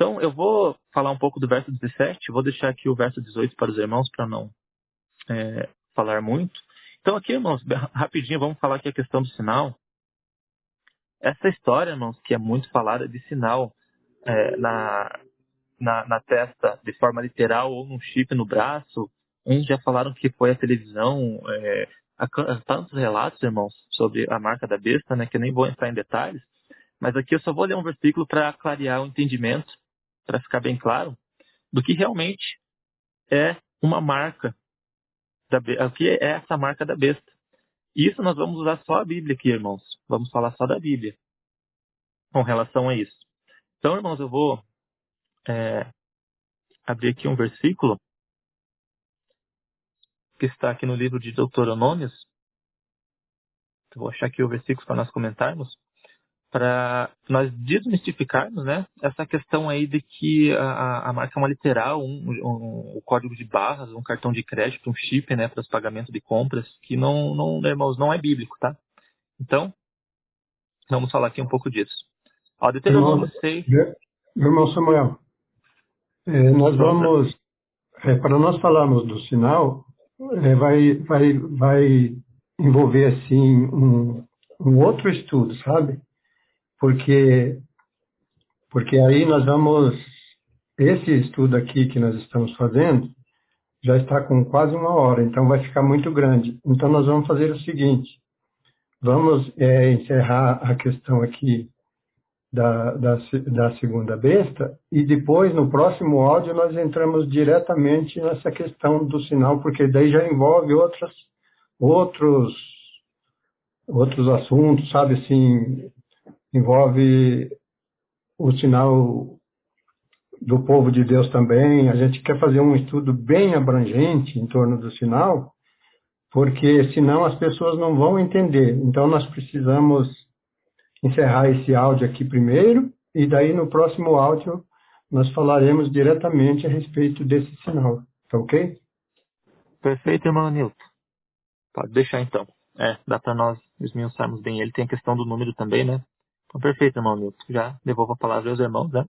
Então, eu vou falar um pouco do verso 17, vou deixar aqui o verso 18 para os irmãos, para não é, falar muito. Então, aqui, irmãos, rapidinho, vamos falar aqui a questão do sinal. Essa história, irmãos, que é muito falada de sinal é, na, na, na, testa de forma literal ou num chip no braço. Uns já falaram que foi a televisão. É, há tantos relatos, irmãos, sobre a marca da besta, né, que eu nem vou entrar em detalhes. Mas aqui eu só vou ler um versículo para clarear o entendimento, para ficar bem claro, do que realmente é uma marca da, o que é essa marca da besta. Isso nós vamos usar só a Bíblia aqui, irmãos. Vamos falar só da Bíblia com relação a isso. Então, irmãos, eu vou é, abrir aqui um versículo que está aqui no livro de Deuteronômios. Eu vou achar aqui o versículo para nós comentarmos para nós desmistificarmos né, essa questão aí de que a, a marca é uma literal, um, um, o código de barras, um cartão de crédito, um chip né, para os pagamentos de compras, que não, não, irmãos, não é bíblico, tá? Então, vamos falar aqui um pouco disso. Ó, Deuteronômio 6. Meu irmão Samuel, é, nós vamos, é, para nós falarmos do sinal, é, vai, vai, vai envolver assim um, um outro estudo, sabe? Porque, porque aí nós vamos. Esse estudo aqui que nós estamos fazendo já está com quase uma hora, então vai ficar muito grande. Então nós vamos fazer o seguinte: vamos é, encerrar a questão aqui da, da, da, segunda besta e depois no próximo áudio nós entramos diretamente nessa questão do sinal, porque daí já envolve outras, outros, outros assuntos, sabe assim, envolve o sinal do povo de Deus também. A gente quer fazer um estudo bem abrangente em torno do sinal, porque senão as pessoas não vão entender. Então nós precisamos encerrar esse áudio aqui primeiro e daí no próximo áudio nós falaremos diretamente a respeito desse sinal. Tá ok? Perfeito, irmão Nilton. Pode deixar então. É, dá para nós esmiuçarmos bem ele. Tem a questão do número também, né? Então, perfeito, irmão Nilton. Já devolvo a palavra aos irmãos, né?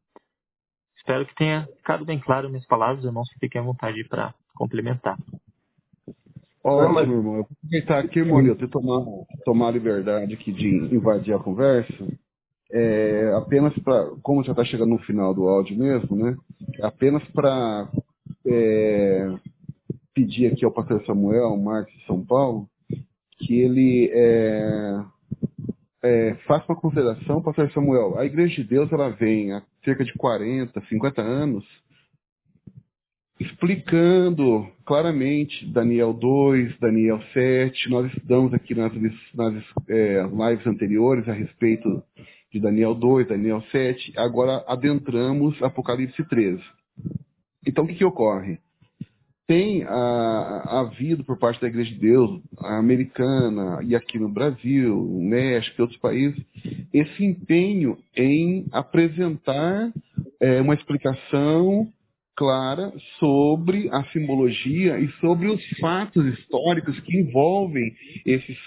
Espero que tenha ficado bem claro minhas palavras, irmãos, fiquem à vontade para complementar. Ótimo, mas... irmão. Eu vou aproveitar aqui, irmão Nilton, e tomar, tomar a liberdade aqui de invadir a conversa. É, apenas para, como já está chegando no final do áudio mesmo, né? Apenas para é, pedir aqui ao pastor Samuel Marques de São Paulo que ele é, é, faça uma consideração, pastor Samuel. A Igreja de Deus ela vem há cerca de 40, 50 anos explicando claramente Daniel 2, Daniel 7. Nós estudamos aqui nas, nas é, lives anteriores a respeito de Daniel 2, Daniel 7. Agora adentramos Apocalipse 13. Então o que, que ocorre? Tem havido por parte da Igreja de Deus, americana e aqui no Brasil, no México e outros países, esse empenho em apresentar é, uma explicação clara sobre a simbologia e sobre os fatos históricos que envolvem esses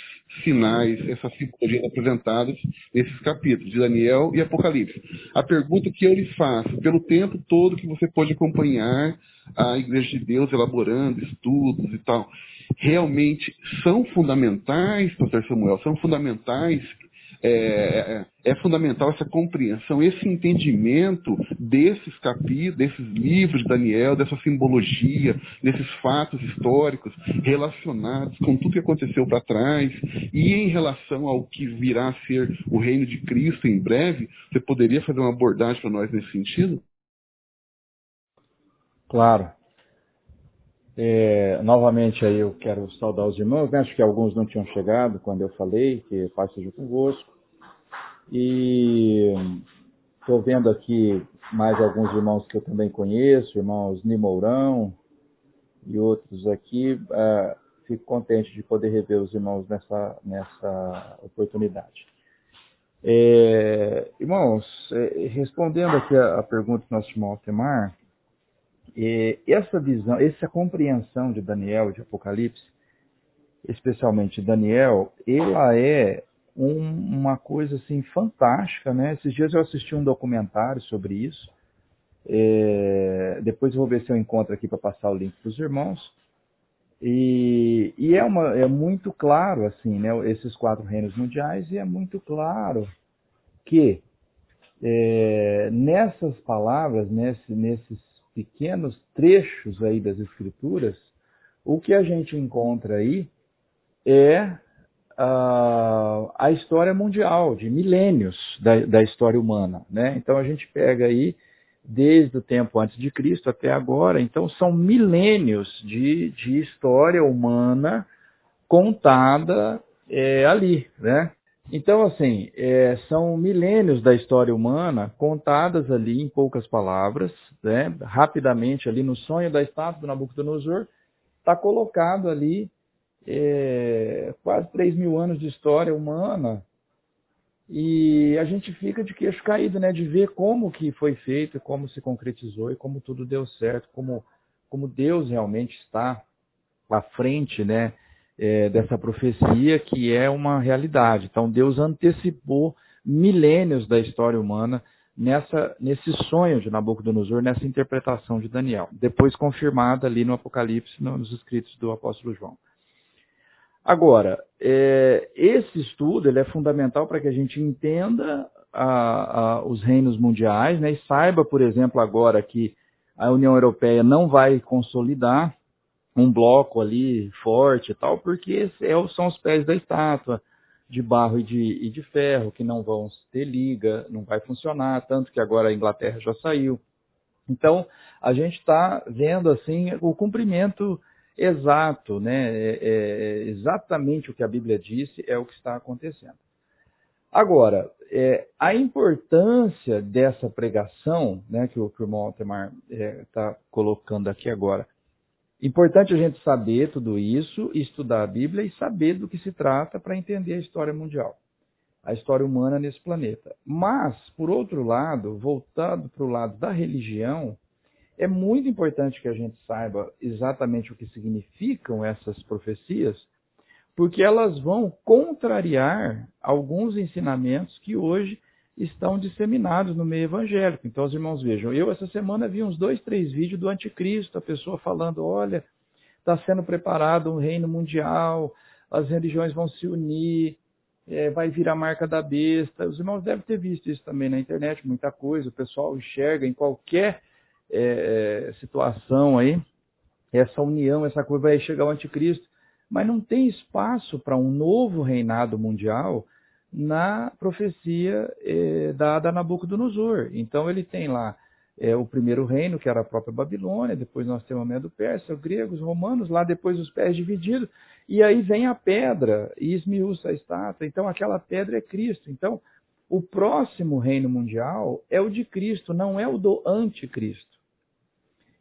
sinais, essas simbologias apresentadas nesses capítulos de Daniel e Apocalipse. A pergunta que eu lhe faço, pelo tempo todo que você pode acompanhar a Igreja de Deus elaborando estudos e tal, realmente são fundamentais, pastor Samuel, são fundamentais é, é, é, fundamental essa compreensão, esse entendimento desses capítulos, desses livros de Daniel, dessa simbologia, desses fatos históricos relacionados com tudo que aconteceu para trás e em relação ao que virá a ser o reino de Cristo em breve. Você poderia fazer uma abordagem para nós nesse sentido? Claro. É, novamente aí eu quero saudar os irmãos, né? acho que alguns não tinham chegado quando eu falei, que Pai seja convosco. E estou vendo aqui mais alguns irmãos que eu também conheço, irmãos Nimourão e outros aqui. Uh, fico contente de poder rever os irmãos nessa, nessa oportunidade. É, irmãos, é, respondendo aqui a, a, pergunta do nosso irmão Altemar, é, essa visão, essa compreensão de Daniel de Apocalipse, especialmente Daniel, ela é um, uma coisa assim fantástica, né? Esses dias eu assisti um documentário sobre isso. É, depois eu vou ver se eu encontro aqui para passar o link para os irmãos. E, e, é, uma, é muito claro, assim, né, esses quatro reinos mundiais, e é muito claro que é, nessas palavras, nesse, nesses pequenos trechos aí das escrituras, o que a gente encontra aí é a, a história mundial, de milênios da, da história humana. Né? Então a gente pega aí desde o tempo antes de Cristo até agora, então são milênios de, de história humana contada é, ali, né? Então, assim, é, são milênios da história humana contadas ali em poucas palavras, né? rapidamente ali no sonho da estátua do Nabucodonosor, está colocado ali é, quase 3 mil anos de história humana e a gente fica de queixo caído, né, de ver como que foi feito, como se concretizou e como tudo deu certo, como, como Deus realmente está à frente, né, é, dessa profecia que é uma realidade. Então Deus antecipou milênios da história humana nessa, nesse sonho de Nabucodonosor, nessa interpretação de Daniel, depois confirmada ali no Apocalipse, nos escritos do apóstolo João. Agora, é, esse estudo ele é fundamental para que a gente entenda a, a, os reinos mundiais né, e saiba, por exemplo, agora que a União Europeia não vai consolidar um bloco ali forte e tal, porque é, são os pés da estátua de barro e de, e de ferro que não vão ter liga, não vai funcionar, tanto que agora a Inglaterra já saiu. Então, a gente está vendo assim o cumprimento exato, né? É, é, é, exatamente o que a Bíblia disse é o que está acontecendo. Agora, é, a importância dessa pregação, né, que o, irmão Altemar está é, colocando aqui agora, importante a gente saber tudo isso, estudar a Bíblia e saber do que se trata para entender a história mundial, a história humana nesse planeta. Mas, por outro lado, voltando para o lado da religião, é muito importante que a gente saiba exatamente o que significam essas profecias, porque elas vão contrariar alguns ensinamentos que hoje estão disseminados no meio evangélico. Então, os irmãos vejam, eu essa semana vi uns dois, três vídeos do anticristo, a pessoa falando, olha, está sendo preparado um reino mundial, as religiões vão se unir, é, vai vir a marca da besta. Os irmãos devem ter visto isso também na internet, muita coisa, o pessoal enxerga em qualquer é, é, situação aí, essa união, essa coisa vai chegar o anticristo, mas não tem espaço para um novo reinado mundial na profecia é, dada a Nabucodonosor. Então ele tem lá é, o primeiro reino, que era a própria Babilônia, depois nós temos a Medo Persa, os gregos, os romanos, lá depois os pés divididos, e aí vem a pedra e esmiuça a estátua. Então aquela pedra é Cristo. Então o próximo reino mundial é o de Cristo, não é o do anticristo.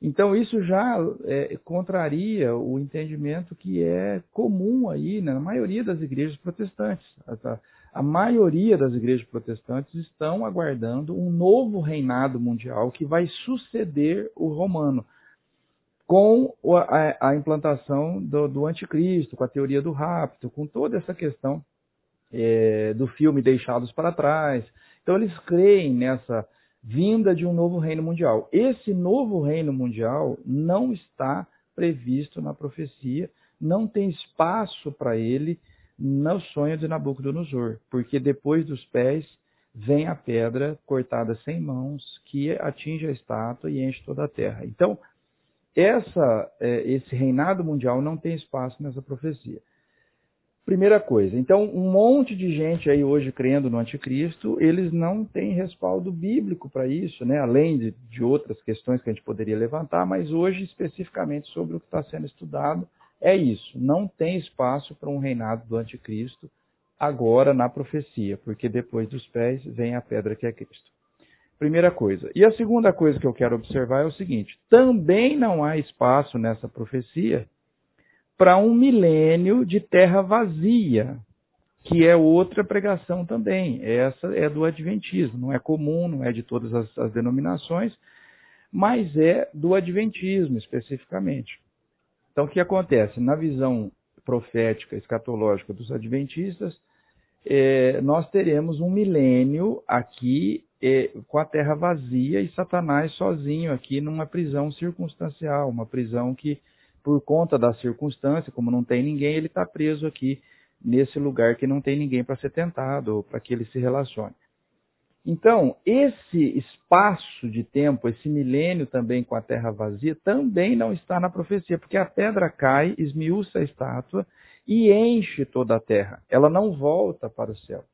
Então isso já é, contraria o entendimento que é comum aí né, na maioria das igrejas protestantes. A, a maioria das igrejas protestantes estão aguardando um novo reinado mundial que vai suceder o romano, com a, a implantação do, do, anticristo, com a teoria do rapto, com toda essa questão é, do filme Deixados para Trás. Então eles creem nessa vinda de um novo reino mundial. Esse novo reino mundial não está previsto na profecia, não tem espaço para ele no sonho de Nabucodonosor, porque depois dos pés vem a pedra cortada sem mãos que atinge a estátua e enche toda a terra. Então, essa, é, esse reinado mundial não tem espaço nessa profecia. Primeira coisa. Então, um monte de gente aí hoje crendo no anticristo, eles não têm respaldo bíblico para isso, né? além de, de, outras questões que a gente poderia levantar, mas hoje, especificamente sobre o que está sendo estudado, é isso. Não tem espaço para um reinado do anticristo agora na profecia, porque depois dos pés vem a pedra que é Cristo. Primeira coisa. E a segunda coisa que eu quero observar é o seguinte: também não há espaço nessa profecia para um milênio de terra vazia, que é outra pregação também. Essa é do Adventismo, não é comum, não é de todas as, as denominações, mas é do Adventismo especificamente. Então, o que acontece? Na visão profética, escatológica dos Adventistas, é, nós teremos um milênio aqui é, com a terra vazia e Satanás sozinho aqui numa prisão circunstancial, uma prisão que por conta da circunstância, como não tem ninguém, ele está preso aqui nesse lugar que não tem ninguém para ser tentado ou para que ele se relacione. Então, esse espaço de tempo, esse milênio também com a terra vazia, também não está na profecia, porque a pedra cai, esmiuça a estátua e enche toda a terra. Ela não volta para o céu.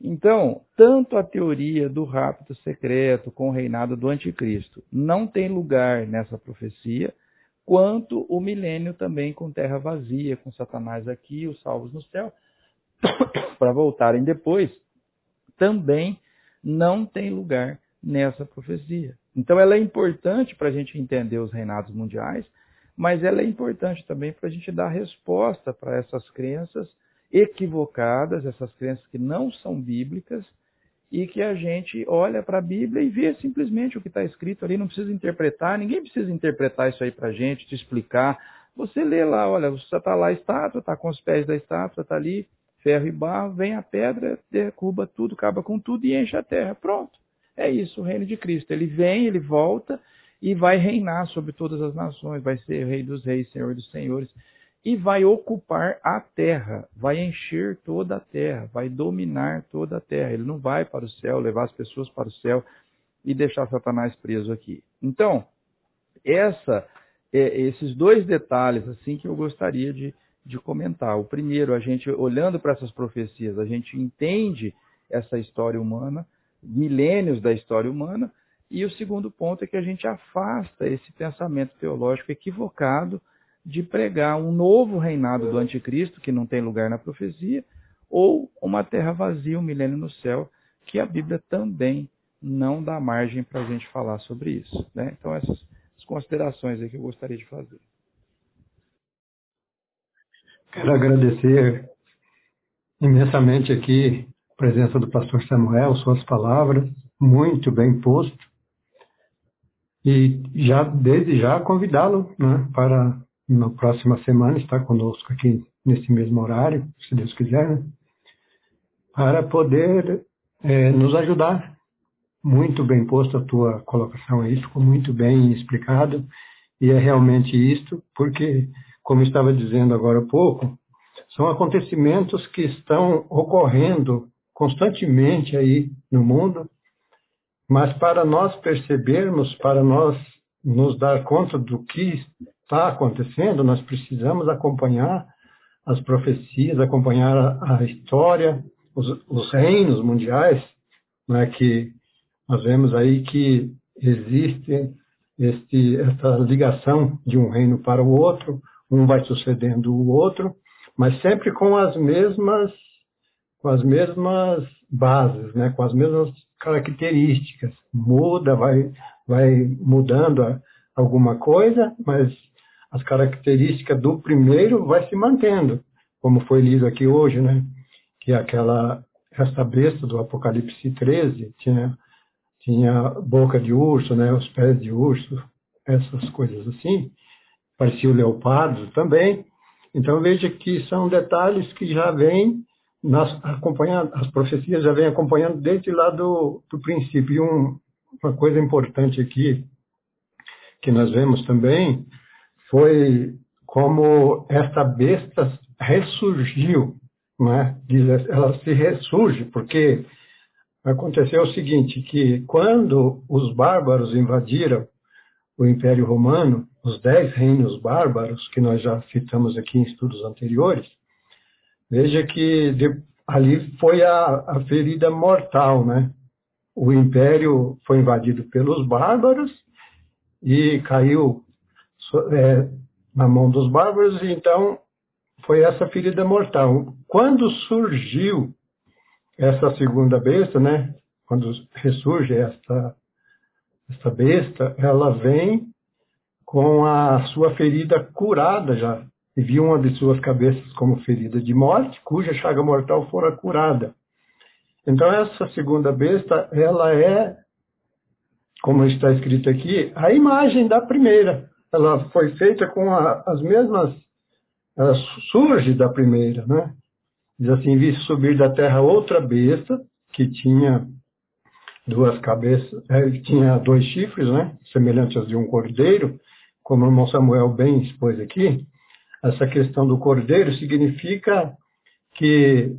Então, tanto a teoria do rapto secreto com o reinado do anticristo não tem lugar nessa profecia, quanto o milênio também com terra vazia, com Satanás aqui, os salvos no céu, para voltarem depois, também não tem lugar nessa profecia. Então ela é importante para a gente entender os reinados mundiais, mas ela é importante também para a gente dar resposta para essas crenças equivocadas, essas crenças que não são bíblicas e que a gente olha para a Bíblia e vê simplesmente o que está escrito ali, não precisa interpretar, ninguém precisa interpretar isso aí para a gente, te explicar. Você lê lá, olha, você está lá a estátua, está com os pés da estátua, está ali, ferro e barro, vem a pedra, derruba tudo, acaba com tudo e enche a terra. Pronto. É isso o reino de Cristo. Ele vem, ele volta e vai reinar sobre todas as nações, vai ser rei dos reis, senhor dos senhores e vai ocupar a terra, vai encher toda a terra, vai dominar toda a terra. Ele não vai para o céu, levar as pessoas para o céu e deixar Satanás preso aqui. Então, essa, é, esses dois detalhes assim que eu gostaria de, de comentar. O primeiro, a gente olhando para essas profecias, a gente entende essa história humana, milênios da história humana, e o segundo ponto é que a gente afasta esse pensamento teológico equivocado de pregar um novo reinado do anticristo, que não tem lugar na profecia, ou uma terra vazia, um milênio no céu, que a Bíblia também não dá margem para a gente falar sobre isso. Né? Então, essas as considerações que eu gostaria de fazer. Quero agradecer imensamente aqui a presença do pastor Samuel, suas palavras, muito bem posto. E já desde já convidá-lo né, para na próxima semana estar conosco aqui nesse mesmo horário, se Deus quiser, né? para poder é, nos ajudar. Muito bem posto a tua colocação aí, ficou muito bem explicado, e é realmente isto, porque, como estava dizendo agora há pouco, são acontecimentos que estão ocorrendo constantemente aí no mundo, mas para nós percebermos, para nós nos dar conta do que está acontecendo, nós precisamos acompanhar as profecias, acompanhar a, a história, os, os, reinos mundiais, né, que nós vemos aí que existe este, essa ligação de um reino para o outro, um vai sucedendo o outro, mas sempre com as mesmas com as mesmas bases, né, com as mesmas características. Muda, vai, vai mudando alguma coisa, mas as características do primeiro vai se mantendo, como foi lido aqui hoje, né? Que aquela esta besta do Apocalipse 13 tinha tinha boca de urso, né? Os pés de urso, essas coisas assim. Parecia o leopardo também. Então veja que são detalhes que já vêm nas, acompanhando, as profecias já vêm acompanhando desde lá do, do princípio. E um, uma coisa importante aqui que nós vemos também foi como esta besta ressurgiu, né? ela se ressurge, porque aconteceu o seguinte, que quando os bárbaros invadiram o Império Romano, os dez reinos bárbaros, que nós já citamos aqui em estudos anteriores, Veja que de, ali foi a, a ferida mortal, né? O império foi invadido pelos bárbaros e caiu é, na mão dos bárbaros, e então foi essa ferida mortal. Quando surgiu essa segunda besta, né? Quando ressurge esta, esta besta, ela vem com a sua ferida curada já. E viu uma de suas cabeças como ferida de morte, cuja chaga mortal fora curada. Então essa segunda besta, ela é, como está escrito aqui, a imagem da primeira. Ela foi feita com a, as mesmas, ela surge da primeira, né? Diz assim, vi subir da terra outra besta que tinha duas cabeças, é, tinha dois chifres, né? Semelhantes aos de um cordeiro, como o irmão Samuel bem expôs aqui. Essa questão do cordeiro significa que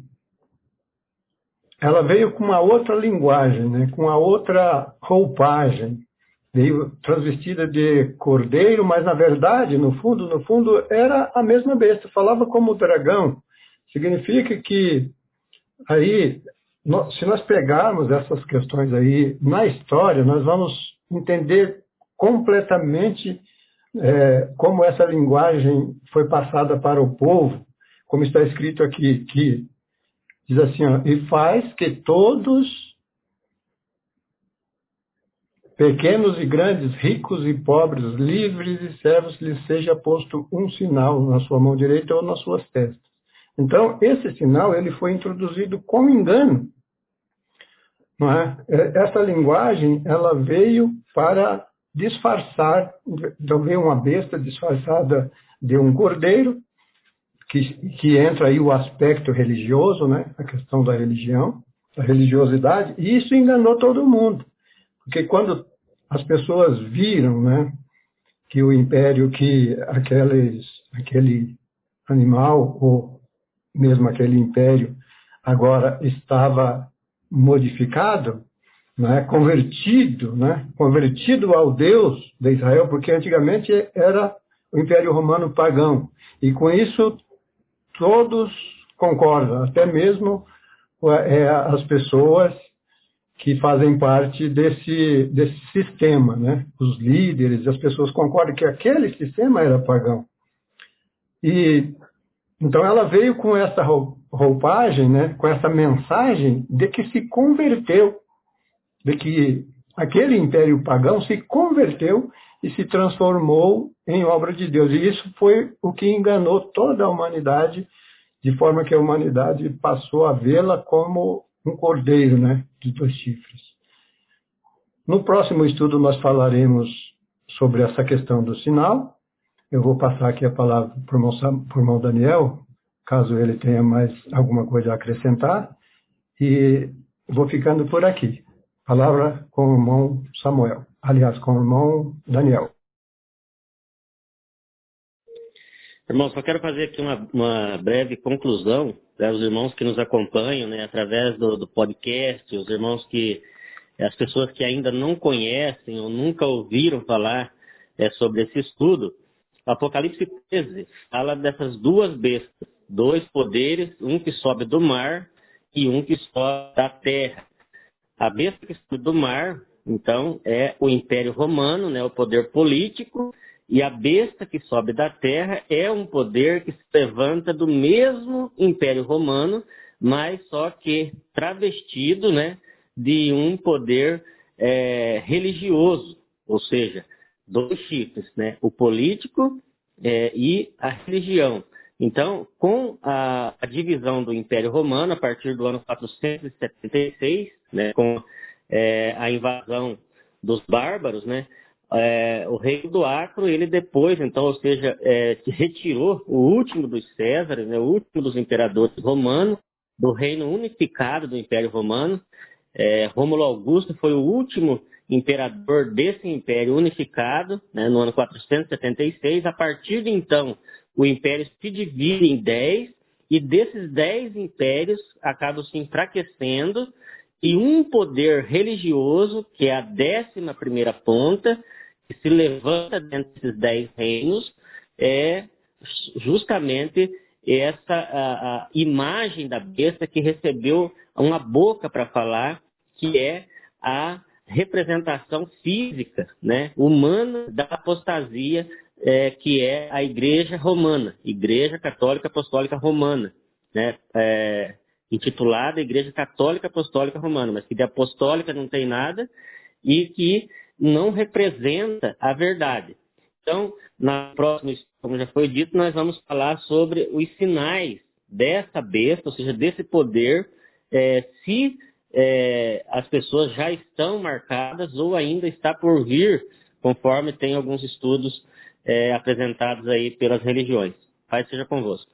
ela veio com uma outra linguagem, né? com uma outra roupagem. Veio transvestida de cordeiro, mas na verdade, no fundo, no fundo, era a mesma besta. Falava como dragão. Significa que aí, se nós pegarmos essas questões aí na história, nós vamos entender completamente é, como essa linguagem foi passada para o povo, como está escrito aqui, que Diz assim, ó, e faz que todos, pequenos e grandes, ricos e pobres, livres e servos, lhes seja posto um sinal na sua mão direita ou nas suas testas. Então, esse sinal ele foi introduzido com engano. É? é essa linguagem ela veio para disfarçar, veio uma besta disfarçada de um cordeiro, que, que entra aí o aspecto religioso, né? a questão da religião, da religiosidade, e isso enganou todo mundo. Porque quando as pessoas viram né, que o império, que aqueles, aquele animal, ou mesmo aquele império, agora estava modificado, né, convertido, né, convertido ao Deus de Israel, porque antigamente era o Império Romano pagão. E com isso todos concordam, até mesmo é, as pessoas que fazem parte desse, desse sistema, né? Os líderes, as pessoas concordam que aquele sistema era pagão. E então ela veio com essa roupagem, né? Com essa mensagem de que se converteu, de que aquele império pagão se converteu e se transformou em obra de Deus. E isso foi o que enganou toda a humanidade, de forma que a humanidade passou a vê-la como um cordeiro, né, de dois chifres. No próximo estudo nós falaremos sobre essa questão do sinal. Eu vou passar aqui a palavra para o irmão Daniel, caso ele tenha mais alguma coisa a acrescentar, e vou ficando por aqui. Palavra com o irmão Samuel aliás, com o irmão Daniel. Irmãos, só quero fazer aqui uma, uma breve conclusão para os irmãos que nos acompanham né, através do, do, podcast, os irmãos que, as pessoas que ainda não conhecem ou nunca ouviram falar é, sobre esse estudo. Apocalipse 13 fala dessas duas bestas, dois poderes, um que sobe do mar e um que sobe da terra. A besta que sobe do mar então, é o Império Romano, né, o poder político, e a besta que sobe da terra é um poder que se levanta do mesmo Império Romano, mas só que travestido né, de um poder é, religioso, ou seja, dois chifres, né, o político é, e a religião. Então, com a, a, divisão do Império Romano, a partir do ano 476, né, com é, a invasão dos bárbaros, né? É, o rei do Acro, ele depois, então, ou seja, é, retirou o último dos Césares, né, o último dos imperadores romanos, do reino unificado do Império Romano. É, Rômulo Augusto foi o último imperador desse império unificado, né, no ano 476. A partir de então, o império se divide em dez, e desses dez impérios acabam se enfraquecendo e um poder religioso, que é a décima primeira ponta, que se levanta dentro desses dez reinos, é justamente essa a, a imagem da besta que recebeu uma boca para falar, que é a representação física, né, humana da apostasia é, que é a Igreja Romana, Igreja Católica Apostólica Romana, né, é, intitulada Igreja Católica Apostólica Romana, mas que de apostólica não tem nada e que não representa a verdade. Então, na próxima, como já foi dito, nós vamos falar sobre os sinais dessa besta, ou seja, desse poder, é, se é, as pessoas já estão marcadas ou ainda está por vir, conforme tem alguns estudos é, apresentados aí pelas religiões. Pai seja convosco.